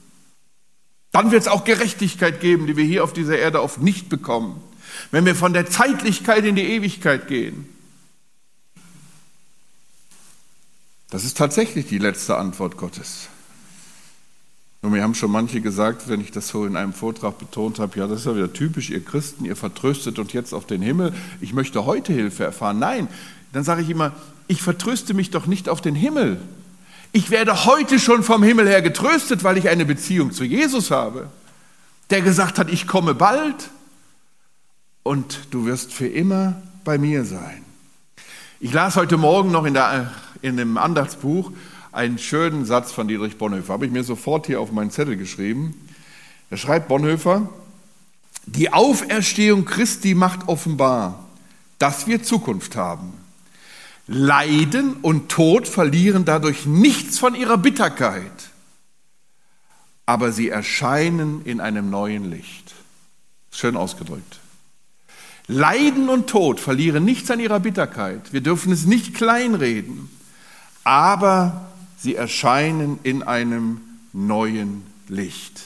Dann wird es auch Gerechtigkeit geben, die wir hier auf dieser Erde oft nicht bekommen. Wenn wir von der Zeitlichkeit in die Ewigkeit gehen. Das ist tatsächlich die letzte Antwort Gottes. Und mir haben schon manche gesagt, wenn ich das so in einem Vortrag betont habe, ja, das ist ja wieder typisch, ihr Christen, ihr vertröstet und jetzt auf den Himmel, ich möchte heute Hilfe erfahren. Nein, dann sage ich immer, ich vertröste mich doch nicht auf den Himmel. Ich werde heute schon vom Himmel her getröstet, weil ich eine Beziehung zu Jesus habe, der gesagt hat, ich komme bald und du wirst für immer bei mir sein. Ich las heute Morgen noch in der in dem Andachtsbuch einen schönen Satz von Dietrich Bonhoeffer. Habe ich mir sofort hier auf meinen Zettel geschrieben. Da schreibt Bonhoeffer, die Auferstehung Christi macht offenbar, dass wir Zukunft haben. Leiden und Tod verlieren dadurch nichts von ihrer Bitterkeit, aber sie erscheinen in einem neuen Licht. Schön ausgedrückt. Leiden und Tod verlieren nichts an ihrer Bitterkeit. Wir dürfen es nicht kleinreden aber sie erscheinen in einem neuen Licht.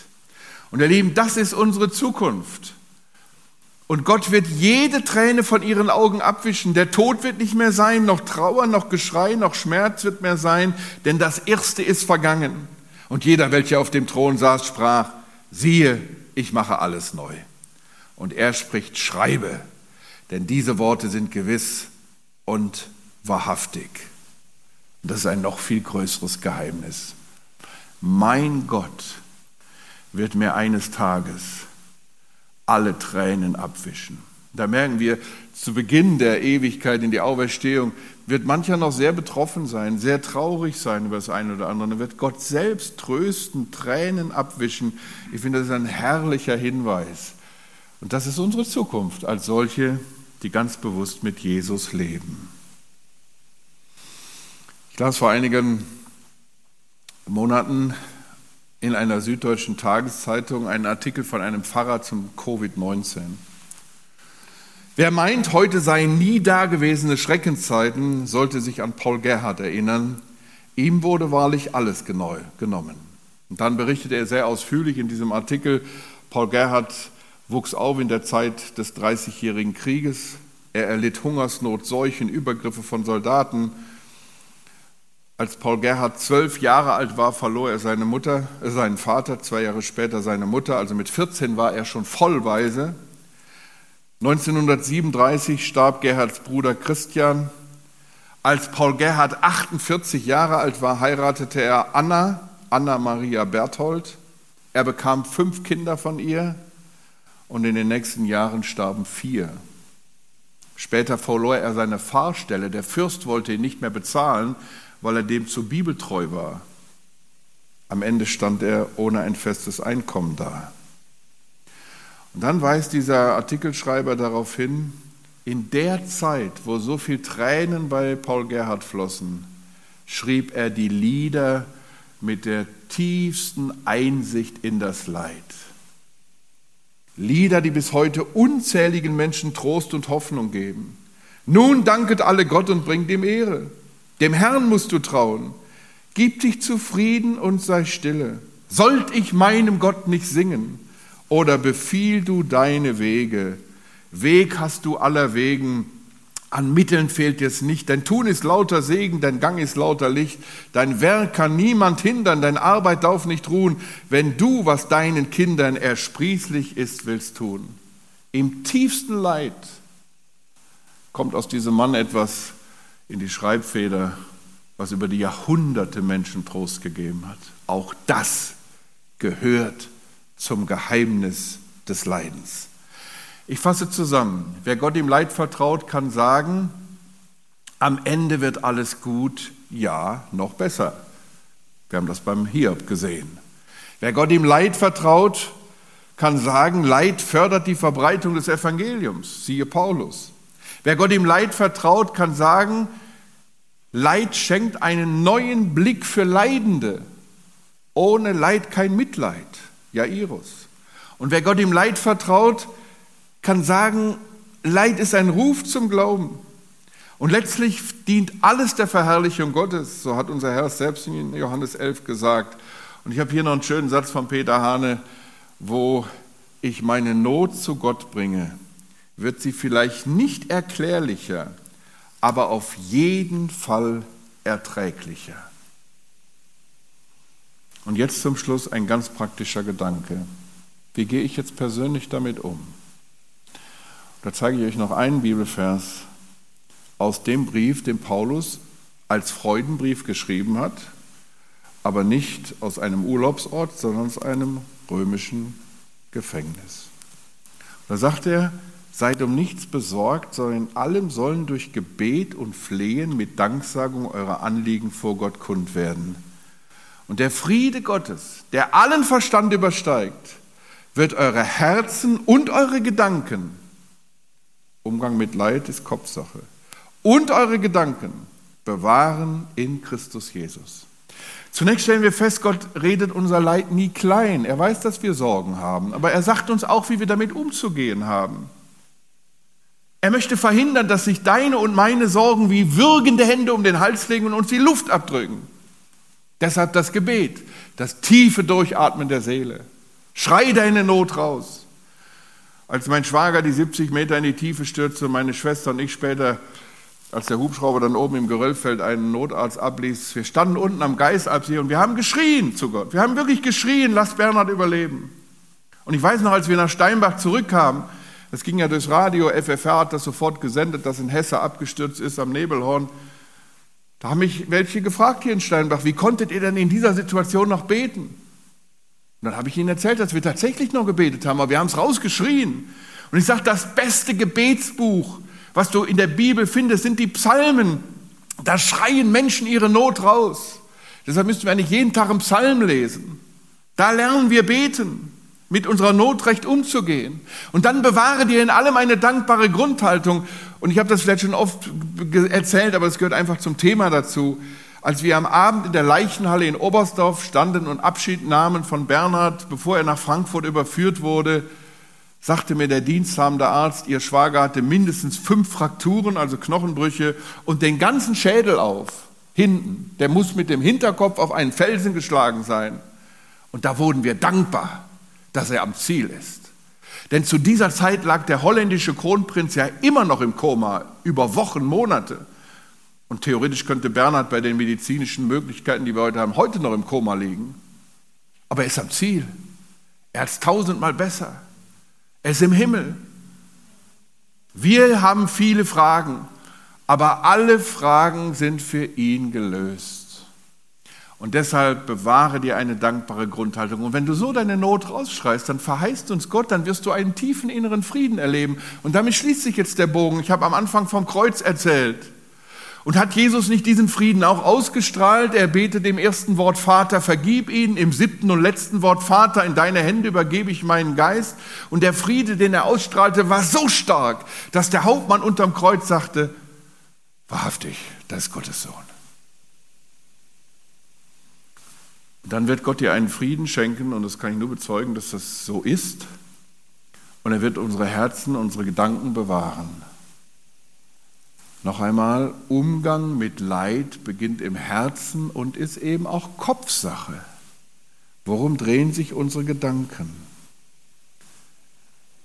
Und ihr Lieben, das ist unsere Zukunft. Und Gott wird jede Träne von ihren Augen abwischen. Der Tod wird nicht mehr sein, noch Trauer, noch Geschrei, noch Schmerz wird mehr sein, denn das Erste ist vergangen. Und jeder, welcher auf dem Thron saß, sprach, siehe, ich mache alles neu. Und er spricht, schreibe, denn diese Worte sind gewiss und wahrhaftig. Das ist ein noch viel größeres Geheimnis. Mein Gott wird mir eines Tages alle Tränen abwischen. Da merken wir, zu Beginn der Ewigkeit in die Auferstehung wird mancher noch sehr betroffen sein, sehr traurig sein über das eine oder andere. Dann wird Gott selbst trösten, Tränen abwischen. Ich finde, das ist ein herrlicher Hinweis. Und das ist unsere Zukunft als solche, die ganz bewusst mit Jesus leben. Ich las vor einigen Monaten in einer süddeutschen Tageszeitung einen Artikel von einem Pfarrer zum Covid-19. Wer meint, heute seien nie dagewesene Schreckenszeiten, sollte sich an Paul Gerhard erinnern. Ihm wurde wahrlich alles genommen. Und dann berichtet er sehr ausführlich in diesem Artikel, Paul Gerhard wuchs auf in der Zeit des Dreißigjährigen Krieges. Er erlitt Hungersnot, Seuchen, Übergriffe von Soldaten. Als Paul Gerhard zwölf Jahre alt war, verlor er seine Mutter, äh, seinen Vater, zwei Jahre später seine Mutter. Also mit 14 war er schon vollweise. 1937 starb Gerhards Bruder Christian. Als Paul Gerhard 48 Jahre alt war, heiratete er Anna, Anna Maria Berthold. Er bekam fünf Kinder von ihr und in den nächsten Jahren starben vier. Später verlor er seine Fahrstelle. Der Fürst wollte ihn nicht mehr bezahlen, weil er dem zu bibeltreu war. Am Ende stand er ohne ein festes Einkommen da. Und dann weist dieser Artikelschreiber darauf hin, in der Zeit, wo so viel Tränen bei Paul Gerhard flossen, schrieb er die Lieder mit der tiefsten Einsicht in das Leid. Lieder, die bis heute unzähligen Menschen Trost und Hoffnung geben. Nun danket alle Gott und bringt ihm Ehre. Dem Herrn musst du trauen. Gib dich zufrieden und sei stille. Sollt ich meinem Gott nicht singen? Oder befiehl du deine Wege? Weg hast du aller Wegen, an Mitteln fehlt es nicht. Dein Tun ist lauter Segen, dein Gang ist lauter Licht. Dein Werk kann niemand hindern, deine Arbeit darf nicht ruhen, wenn du, was deinen Kindern ersprießlich ist, willst tun. Im tiefsten Leid kommt aus diesem Mann etwas in die Schreibfeder, was über die Jahrhunderte Menschen Trost gegeben hat. Auch das gehört zum Geheimnis des Leidens. Ich fasse zusammen. Wer Gott im Leid vertraut, kann sagen, am Ende wird alles gut, ja, noch besser. Wir haben das beim Hiob gesehen. Wer Gott im Leid vertraut, kann sagen, Leid fördert die Verbreitung des Evangeliums, siehe Paulus. Wer Gott im Leid vertraut, kann sagen, Leid schenkt einen neuen Blick für Leidende. Ohne Leid kein Mitleid, Jairus. Und wer Gott im Leid vertraut, kann sagen, Leid ist ein Ruf zum Glauben. Und letztlich dient alles der Verherrlichung Gottes, so hat unser Herr selbst in Johannes 11 gesagt. Und ich habe hier noch einen schönen Satz von Peter Hane, wo ich meine Not zu Gott bringe, wird sie vielleicht nicht erklärlicher, aber auf jeden Fall erträglicher. Und jetzt zum Schluss ein ganz praktischer Gedanke. Wie gehe ich jetzt persönlich damit um? Da zeige ich euch noch einen Bibelvers aus dem Brief, den Paulus als Freudenbrief geschrieben hat, aber nicht aus einem Urlaubsort, sondern aus einem römischen Gefängnis. Da sagt er, seid um nichts besorgt, sondern in allem sollen durch Gebet und Flehen mit Danksagung eure Anliegen vor Gott kund werden. Und der Friede Gottes, der allen Verstand übersteigt, wird eure Herzen und eure Gedanken Umgang mit Leid ist Kopfsache. Und eure Gedanken bewahren in Christus Jesus. Zunächst stellen wir fest, Gott redet unser Leid nie klein. Er weiß, dass wir Sorgen haben, aber er sagt uns auch, wie wir damit umzugehen haben. Er möchte verhindern, dass sich deine und meine Sorgen wie würgende Hände um den Hals legen und uns die Luft abdrücken. Deshalb das Gebet, das tiefe Durchatmen der Seele. Schrei deine Not raus. Als mein Schwager die 70 Meter in die Tiefe stürzte und meine Schwester und ich später, als der Hubschrauber dann oben im Geröllfeld einen Notarzt abließ, wir standen unten am Geisalpsee und wir haben geschrien zu Gott. Wir haben wirklich geschrien, lass Bernhard überleben. Und ich weiß noch, als wir nach Steinbach zurückkamen, das ging ja durchs Radio, FFR hat das sofort gesendet, dass in Hesse abgestürzt ist am Nebelhorn. Da haben mich welche gefragt hier in Steinbach, wie konntet ihr denn in dieser Situation noch beten? Und dann habe ich ihnen erzählt, dass wir tatsächlich noch gebetet haben, aber wir haben es rausgeschrien. Und ich sage, das beste Gebetsbuch, was du in der Bibel findest, sind die Psalmen. Da schreien Menschen ihre Not raus. Deshalb müssten wir eigentlich jeden Tag einen Psalm lesen. Da lernen wir beten, mit unserer Not recht umzugehen. Und dann bewahre dir in allem eine dankbare Grundhaltung. Und ich habe das vielleicht schon oft erzählt, aber es gehört einfach zum Thema dazu. Als wir am Abend in der Leichenhalle in Oberstdorf standen und Abschied nahmen von Bernhard, bevor er nach Frankfurt überführt wurde, sagte mir der diensthabende Arzt, ihr Schwager hatte mindestens fünf Frakturen, also Knochenbrüche, und den ganzen Schädel auf, hinten. Der muss mit dem Hinterkopf auf einen Felsen geschlagen sein. Und da wurden wir dankbar, dass er am Ziel ist. Denn zu dieser Zeit lag der holländische Kronprinz ja immer noch im Koma, über Wochen, Monate. Und theoretisch könnte Bernhard bei den medizinischen Möglichkeiten, die wir heute haben, heute noch im Koma liegen. Aber er ist am Ziel. Er hat es tausendmal besser. Er ist im Himmel. Wir haben viele Fragen, aber alle Fragen sind für ihn gelöst. Und deshalb bewahre dir eine dankbare Grundhaltung. Und wenn du so deine Not rausschreist, dann verheißt uns Gott, dann wirst du einen tiefen inneren Frieden erleben. Und damit schließt sich jetzt der Bogen. Ich habe am Anfang vom Kreuz erzählt. Und hat Jesus nicht diesen Frieden auch ausgestrahlt? Er betet im ersten Wort Vater, vergib ihnen, im siebten und letzten Wort Vater, in deine Hände übergebe ich meinen Geist. Und der Friede, den er ausstrahlte, war so stark, dass der Hauptmann unterm Kreuz sagte, wahrhaftig, das ist Gottes Sohn. Dann wird Gott dir einen Frieden schenken und das kann ich nur bezeugen, dass das so ist. Und er wird unsere Herzen, unsere Gedanken bewahren. Noch einmal, Umgang mit Leid beginnt im Herzen und ist eben auch Kopfsache. Worum drehen sich unsere Gedanken?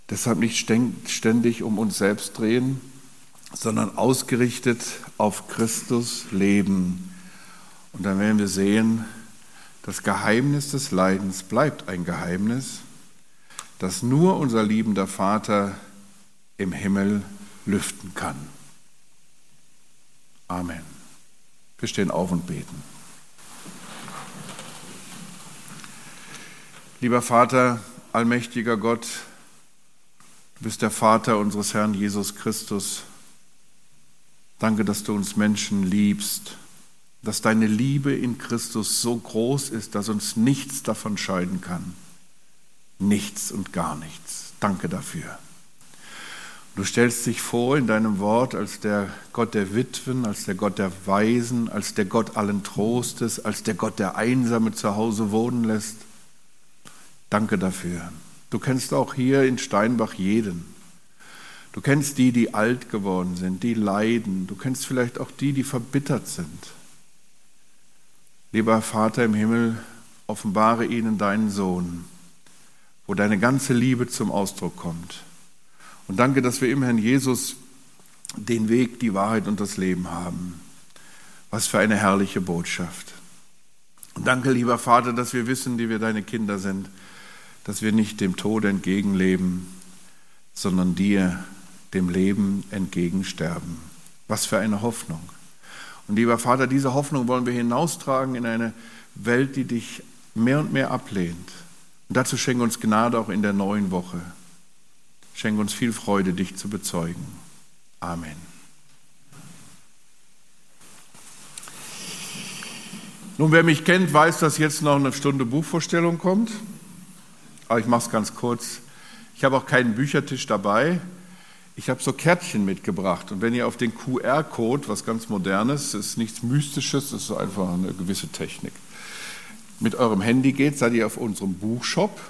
Deshalb nicht ständig um uns selbst drehen, sondern ausgerichtet auf Christus leben. Und dann werden wir sehen, das Geheimnis des Leidens bleibt ein Geheimnis, das nur unser liebender Vater im Himmel lüften kann. Amen. Wir stehen auf und beten. Lieber Vater, allmächtiger Gott, du bist der Vater unseres Herrn Jesus Christus. Danke, dass du uns Menschen liebst dass deine Liebe in Christus so groß ist, dass uns nichts davon scheiden kann. Nichts und gar nichts. Danke dafür. Du stellst dich vor in deinem Wort als der Gott der Witwen, als der Gott der Weisen, als der Gott allen Trostes, als der Gott, der Einsame zu Hause wohnen lässt. Danke dafür. Du kennst auch hier in Steinbach jeden. Du kennst die, die alt geworden sind, die leiden. Du kennst vielleicht auch die, die verbittert sind. Lieber Vater im Himmel, offenbare ihnen deinen Sohn, wo deine ganze Liebe zum Ausdruck kommt. Und danke, dass wir im Herrn Jesus den Weg, die Wahrheit und das Leben haben. Was für eine herrliche Botschaft. Und danke, lieber Vater, dass wir wissen, die wir deine Kinder sind, dass wir nicht dem Tod entgegenleben, sondern dir, dem Leben entgegensterben. Was für eine Hoffnung. Und lieber Vater, diese Hoffnung wollen wir hinaustragen in eine Welt, die dich mehr und mehr ablehnt. Und dazu schenke uns Gnade auch in der neuen Woche. Schenke uns viel Freude, dich zu bezeugen. Amen. Nun, wer mich kennt, weiß, dass jetzt noch eine Stunde Buchvorstellung kommt. Aber ich mache es ganz kurz. Ich habe auch keinen Büchertisch dabei. Ich habe so Kärtchen mitgebracht. Und wenn ihr auf den QR-Code, was ganz modernes, ist nichts Mystisches, ist einfach eine gewisse Technik, mit eurem Handy geht, seid ihr auf unserem Buchshop.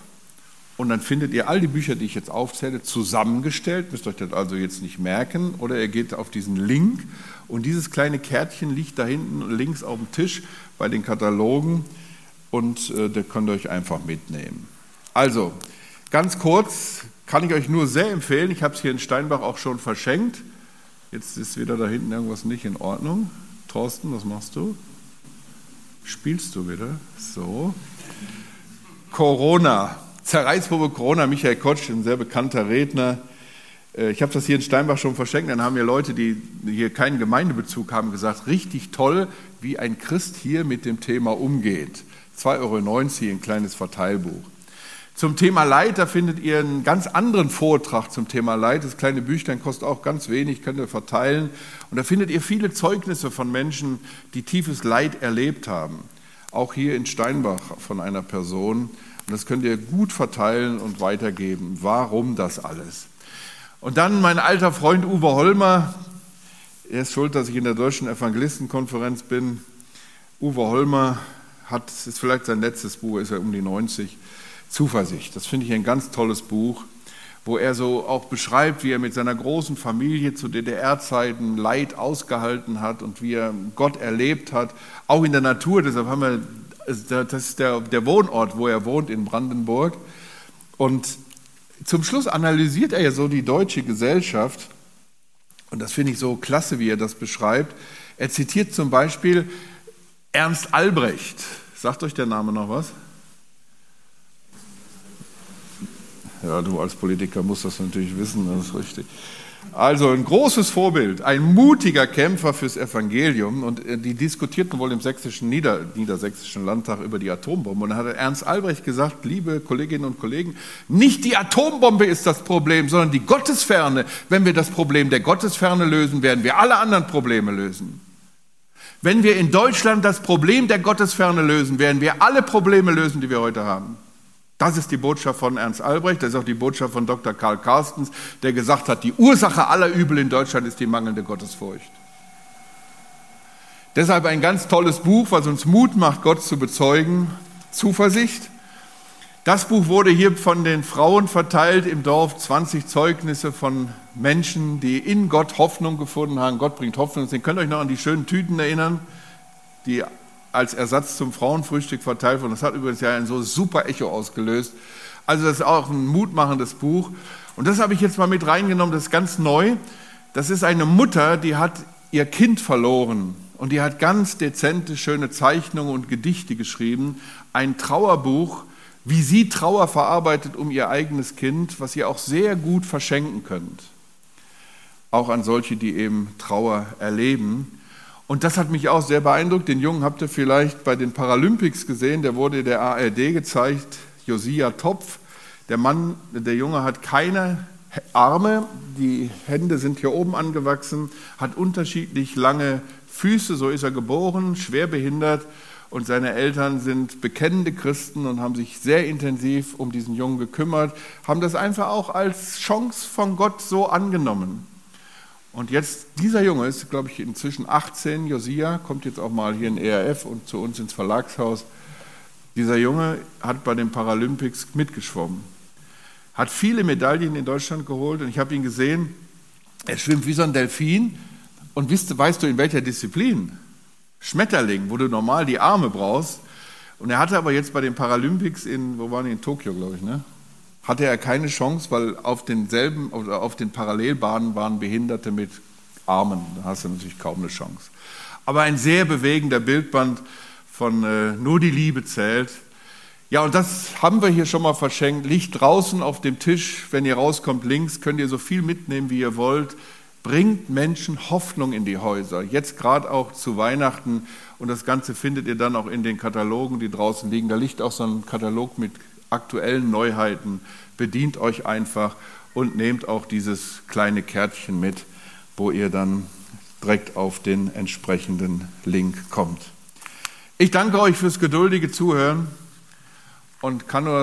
Und dann findet ihr all die Bücher, die ich jetzt aufzähle, zusammengestellt, müsst euch das also jetzt nicht merken, oder ihr geht auf diesen Link. Und dieses kleine Kärtchen liegt da hinten links auf dem Tisch bei den Katalogen. Und äh, das könnt ihr euch einfach mitnehmen. Also, ganz kurz, kann ich euch nur sehr empfehlen. Ich habe es hier in Steinbach auch schon verschenkt. Jetzt ist wieder da hinten irgendwas nicht in Ordnung. Thorsten, was machst du? Spielst du wieder? So. Corona. Zerreißprobe Corona. Michael Kotsch, ein sehr bekannter Redner. Äh, ich habe das hier in Steinbach schon verschenkt. Dann haben mir Leute, die hier keinen Gemeindebezug haben, gesagt, richtig toll, wie ein Christ hier mit dem Thema umgeht. 2,90 Euro, ein kleines Verteilbuch. Zum Thema Leid, da findet ihr einen ganz anderen Vortrag zum Thema Leid. Das kleine Büchlein kostet auch ganz wenig, könnt ihr verteilen. Und da findet ihr viele Zeugnisse von Menschen, die tiefes Leid erlebt haben. Auch hier in Steinbach von einer Person. Und das könnt ihr gut verteilen und weitergeben. Warum das alles? Und dann mein alter Freund Uwe Holmer. Er ist schuld, dass ich in der Deutschen Evangelistenkonferenz bin. Uwe Holmer hat, ist vielleicht sein letztes Buch, ist er um die 90 Zuversicht. Das finde ich ein ganz tolles Buch, wo er so auch beschreibt, wie er mit seiner großen Familie zu DDR-Zeiten Leid ausgehalten hat und wie er Gott erlebt hat, auch in der Natur. Deshalb haben wir, das ist der, der Wohnort, wo er wohnt in Brandenburg. Und zum Schluss analysiert er ja so die deutsche Gesellschaft. Und das finde ich so klasse, wie er das beschreibt. Er zitiert zum Beispiel Ernst Albrecht. Sagt euch der Name noch was? Ja, du als Politiker musst das natürlich wissen, das ist richtig. Also ein großes Vorbild, ein mutiger Kämpfer fürs Evangelium. Und äh, die diskutierten wohl im sächsischen Nieder niedersächsischen Landtag über die Atombombe. Und da hat Ernst Albrecht gesagt, liebe Kolleginnen und Kollegen, nicht die Atombombe ist das Problem, sondern die Gottesferne. Wenn wir das Problem der Gottesferne lösen, werden wir alle anderen Probleme lösen. Wenn wir in Deutschland das Problem der Gottesferne lösen, werden wir alle Probleme lösen, die wir heute haben. Das ist die Botschaft von Ernst Albrecht, das ist auch die Botschaft von Dr. Karl Carstens, der gesagt hat, die Ursache aller Übel in Deutschland ist die mangelnde Gottesfurcht. Deshalb ein ganz tolles Buch, was uns Mut macht, Gott zu bezeugen, Zuversicht. Das Buch wurde hier von den Frauen verteilt im Dorf, 20 Zeugnisse von Menschen, die in Gott Hoffnung gefunden haben. Gott bringt Hoffnung. Ihr könnt euch noch an die schönen Tüten erinnern, die als Ersatz zum Frauenfrühstück verteilt worden. Das hat übrigens ja ein so super Echo ausgelöst. Also das ist auch ein mutmachendes Buch. Und das habe ich jetzt mal mit reingenommen, das ist ganz neu. Das ist eine Mutter, die hat ihr Kind verloren und die hat ganz dezente, schöne Zeichnungen und Gedichte geschrieben. Ein Trauerbuch, wie sie Trauer verarbeitet um ihr eigenes Kind, was ihr auch sehr gut verschenken könnt. Auch an solche, die eben Trauer erleben. Und das hat mich auch sehr beeindruckt. Den Jungen habt ihr vielleicht bei den Paralympics gesehen, der wurde der ARD gezeigt, Josia Topf. Der Mann, der Junge hat keine Arme, die Hände sind hier oben angewachsen, hat unterschiedlich lange Füße, so ist er geboren, schwer behindert und seine Eltern sind bekennende Christen und haben sich sehr intensiv um diesen Jungen gekümmert, haben das einfach auch als Chance von Gott so angenommen. Und jetzt, dieser Junge ist, glaube ich, inzwischen 18, Josia, kommt jetzt auch mal hier in ERF und zu uns ins Verlagshaus. Dieser Junge hat bei den Paralympics mitgeschwommen, hat viele Medaillen in Deutschland geholt und ich habe ihn gesehen, er schwimmt wie so ein Delfin und weißt, weißt du in welcher Disziplin? Schmetterling, wo du normal die Arme brauchst. Und er hatte aber jetzt bei den Paralympics in, wo waren die, in Tokio, glaube ich, ne? Hatte er keine Chance, weil auf denselben auf den Parallelbahnen waren Behinderte mit Armen. Da hast du natürlich kaum eine Chance. Aber ein sehr bewegender Bildband von äh, Nur die Liebe zählt. Ja, und das haben wir hier schon mal verschenkt. Liegt draußen auf dem Tisch. Wenn ihr rauskommt links, könnt ihr so viel mitnehmen, wie ihr wollt. Bringt Menschen Hoffnung in die Häuser. Jetzt gerade auch zu Weihnachten. Und das Ganze findet ihr dann auch in den Katalogen, die draußen liegen. Da liegt auch so ein Katalog mit aktuellen Neuheiten. Bedient euch einfach und nehmt auch dieses kleine Kärtchen mit, wo ihr dann direkt auf den entsprechenden Link kommt. Ich danke euch fürs geduldige Zuhören und kann nur